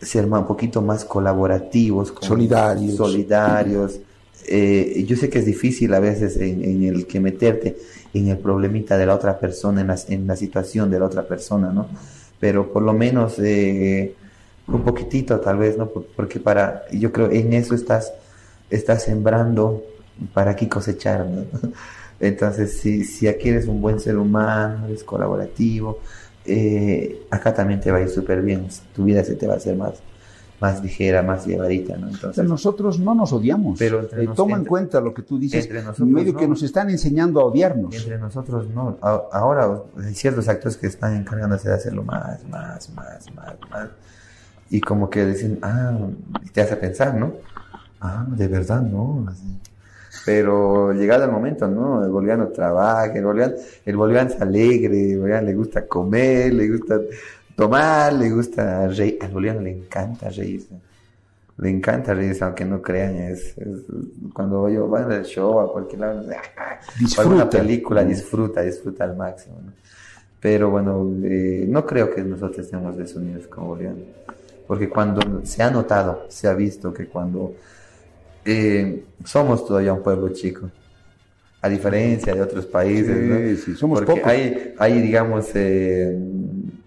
ser ma- un poquito más colaborativos, con- Solidarios. solidarios. Eh, yo sé que es difícil a veces en, en el que meterte en el problemita de la otra persona, en la, en la situación de la otra persona, ¿no? Pero por lo menos eh, un poquitito tal vez, ¿no? Por- Porque para, yo creo en eso estás, estás sembrando para aquí cosechar, ¿no? Entonces, si, si aquí eres un buen ser humano, eres colaborativo, eh, acá también te va a ir súper bien, tu vida se te va a hacer más, más ligera, más llevadita, ¿no? Entonces, nosotros no nos odiamos. Pero entre Eh, nos- toma en entre- cuenta lo que tú dices, entre nosotros medio que no. nos están enseñando a odiarnos. Entre nosotros no. A- Ahora hay ciertos actores que están encargándose de hacerlo más, más, más, más, más. Y como que dicen, ah, y te hace pensar, ¿no? Ah, de verdad, no. Así. Pero llegado el momento, ¿no? El boliviano trabaja, el boliviano, el boliviano es alegre, el boliviano le gusta comer, le gusta tomar, le gusta reír. Al boliviano le encanta reírse. Le encanta reírse, aunque no crean. Es, es- cuando yo voy al show, a cualquier lado, Disfruta. alguna película, disfruta, disfruta al máximo. ¿no? Pero bueno, eh, no creo que nosotros estemos desunidos como bolivianos. Porque cuando se ha notado, se ha visto que cuando eh, somos todavía un pueblo chico, a diferencia de otros países, Sí, ¿no? sí, somos Porque pocos. hay, hay, digamos, eh,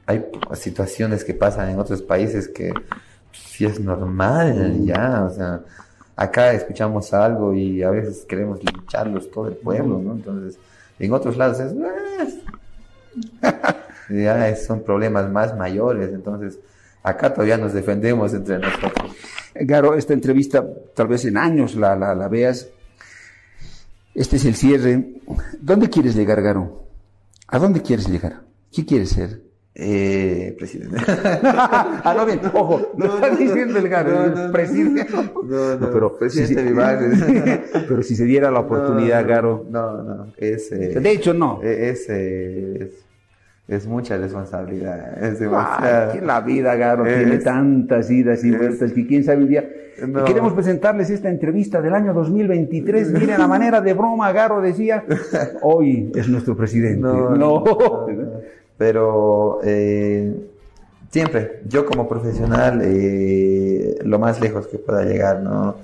hay situaciones que pasan en otros países que sí es normal ya, o sea, acá escuchamos algo y a veces queremos lincharlos todo el pueblo, ¿no? Entonces, en otros lados es, ya es- son problemas más mayores, entonces, acá todavía nos defendemos entre nosotros. Garo, esta entrevista, tal vez en años la, la, la veas. Este es el cierre. ¿Dónde quieres llegar, Garo? ¿A dónde quieres llegar? ¿Qué quieres ser? Eh, presidente. ah, no, bien, ojo, no, está diciendo el Garo, No, el no, no. presidente. No, no, pero, presidente si mi pero si se diera la oportunidad, Garo. No, no, es, eh, De hecho, no. es, eh, es, es mucha responsabilidad, es Ay, demasiado. que la vida, Garo, Es- tiene tantas idas y vueltas que quién sabe un día. No. Queremos presentarles esta entrevista del año 2023. Miren, la manera de broma, Garo decía, hoy es nuestro presidente. No, No, no, no. Pero eh, siempre, yo como profesional, eh, lo más lejos que pueda llegar, ¿no?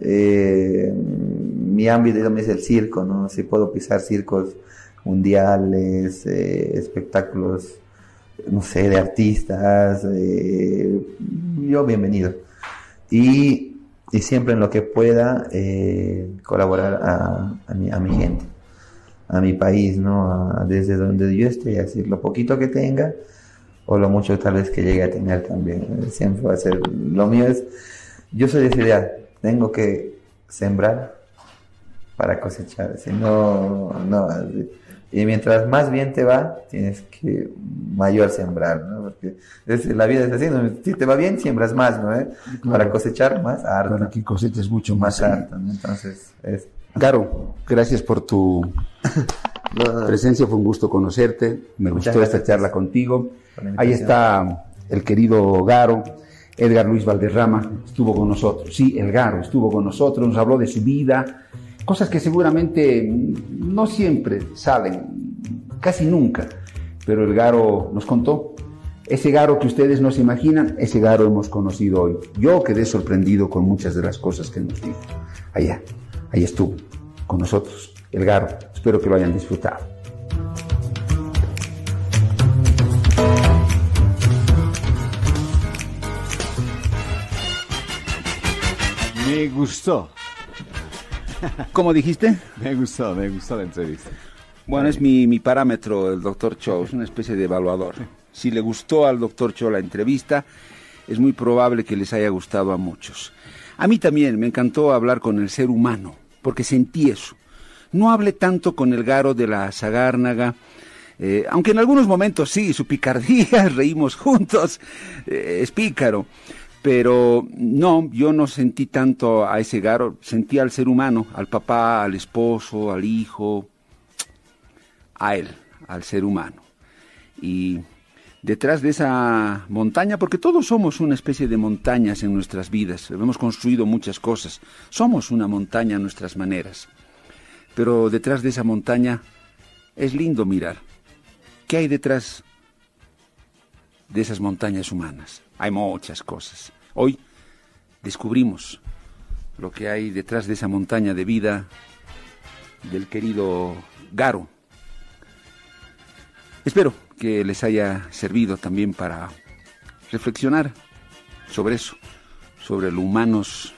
Eh, mi ámbito es el circo, ¿no? Si puedo pisar circos mundiales, eh, espectáculos, no sé, de artistas, eh, yo bienvenido. Y, y siempre en lo que pueda eh, colaborar a, a mi, gente a mi país, ¿no? Desde donde yo esté, así lo poquito que tenga o lo mucho tal vez que llegue a tener también. Siempre va a ser, lo mío es, yo soy de esa idea, tengo que sembrar para cosechar, si no, no. Y mientras más bien te va, tienes que mayor sembrar, ¿no? Porque es- la vida es así, ¿no? Si te va bien, siembras más, ¿no? ¿Eh? Para cosechar más harto, para que coseches mucho más. más harto, ¿no? Entonces, es... Garo, gracias por tu presencia, fue un gusto conocerte, me Muchas gustó esta gracias. charla contigo. Ahí está el querido Garo, Edgar Luis Valderrama, estuvo con nosotros. Sí, el Garo estuvo con nosotros, nos habló de su vida, cosas que seguramente no siempre salen, casi nunca, pero el Garo nos contó. Ese Garo que ustedes no se imaginan, ese Garo hemos conocido hoy. Yo quedé sorprendido con muchas de las cosas que nos dijo. Allá, ahí estuvo, con nosotros, el Garo. Espero que lo hayan disfrutado. Me gustó, ¿Cómo dijiste? me gustó, me gustó la entrevista. Bueno, es mi, mi parámetro el doctor Cho, es una especie de evaluador. Si le gustó al doctor Cho la entrevista, es muy probable que les haya gustado a muchos. A mí también me encantó hablar con el ser humano, porque sentí eso. No hablé tanto con el garo de la Sagárnaga, eh, aunque en algunos momentos sí, su picardía, reímos juntos, eh, es pícaro. Pero no, yo no sentí tanto a ese garo, sentí al ser humano, al papá, al esposo, al hijo, a él, al ser humano. Y detrás de esa montaña, porque todos somos una especie de montañas en nuestras vidas, hemos construido muchas cosas, somos una montaña a nuestras maneras, pero detrás de esa montaña es lindo mirar. ¿Qué hay detrás de esas montañas humanas? Hay muchas cosas. Hoy descubrimos lo que hay detrás de esa montaña de vida del querido Garo. Espero que les haya servido también para reflexionar sobre eso, sobre lo humanos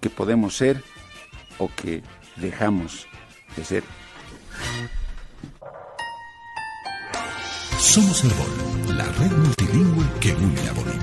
que podemos ser o que dejamos de ser. Somos el Gol, la red multilingüe que une a Bolivia.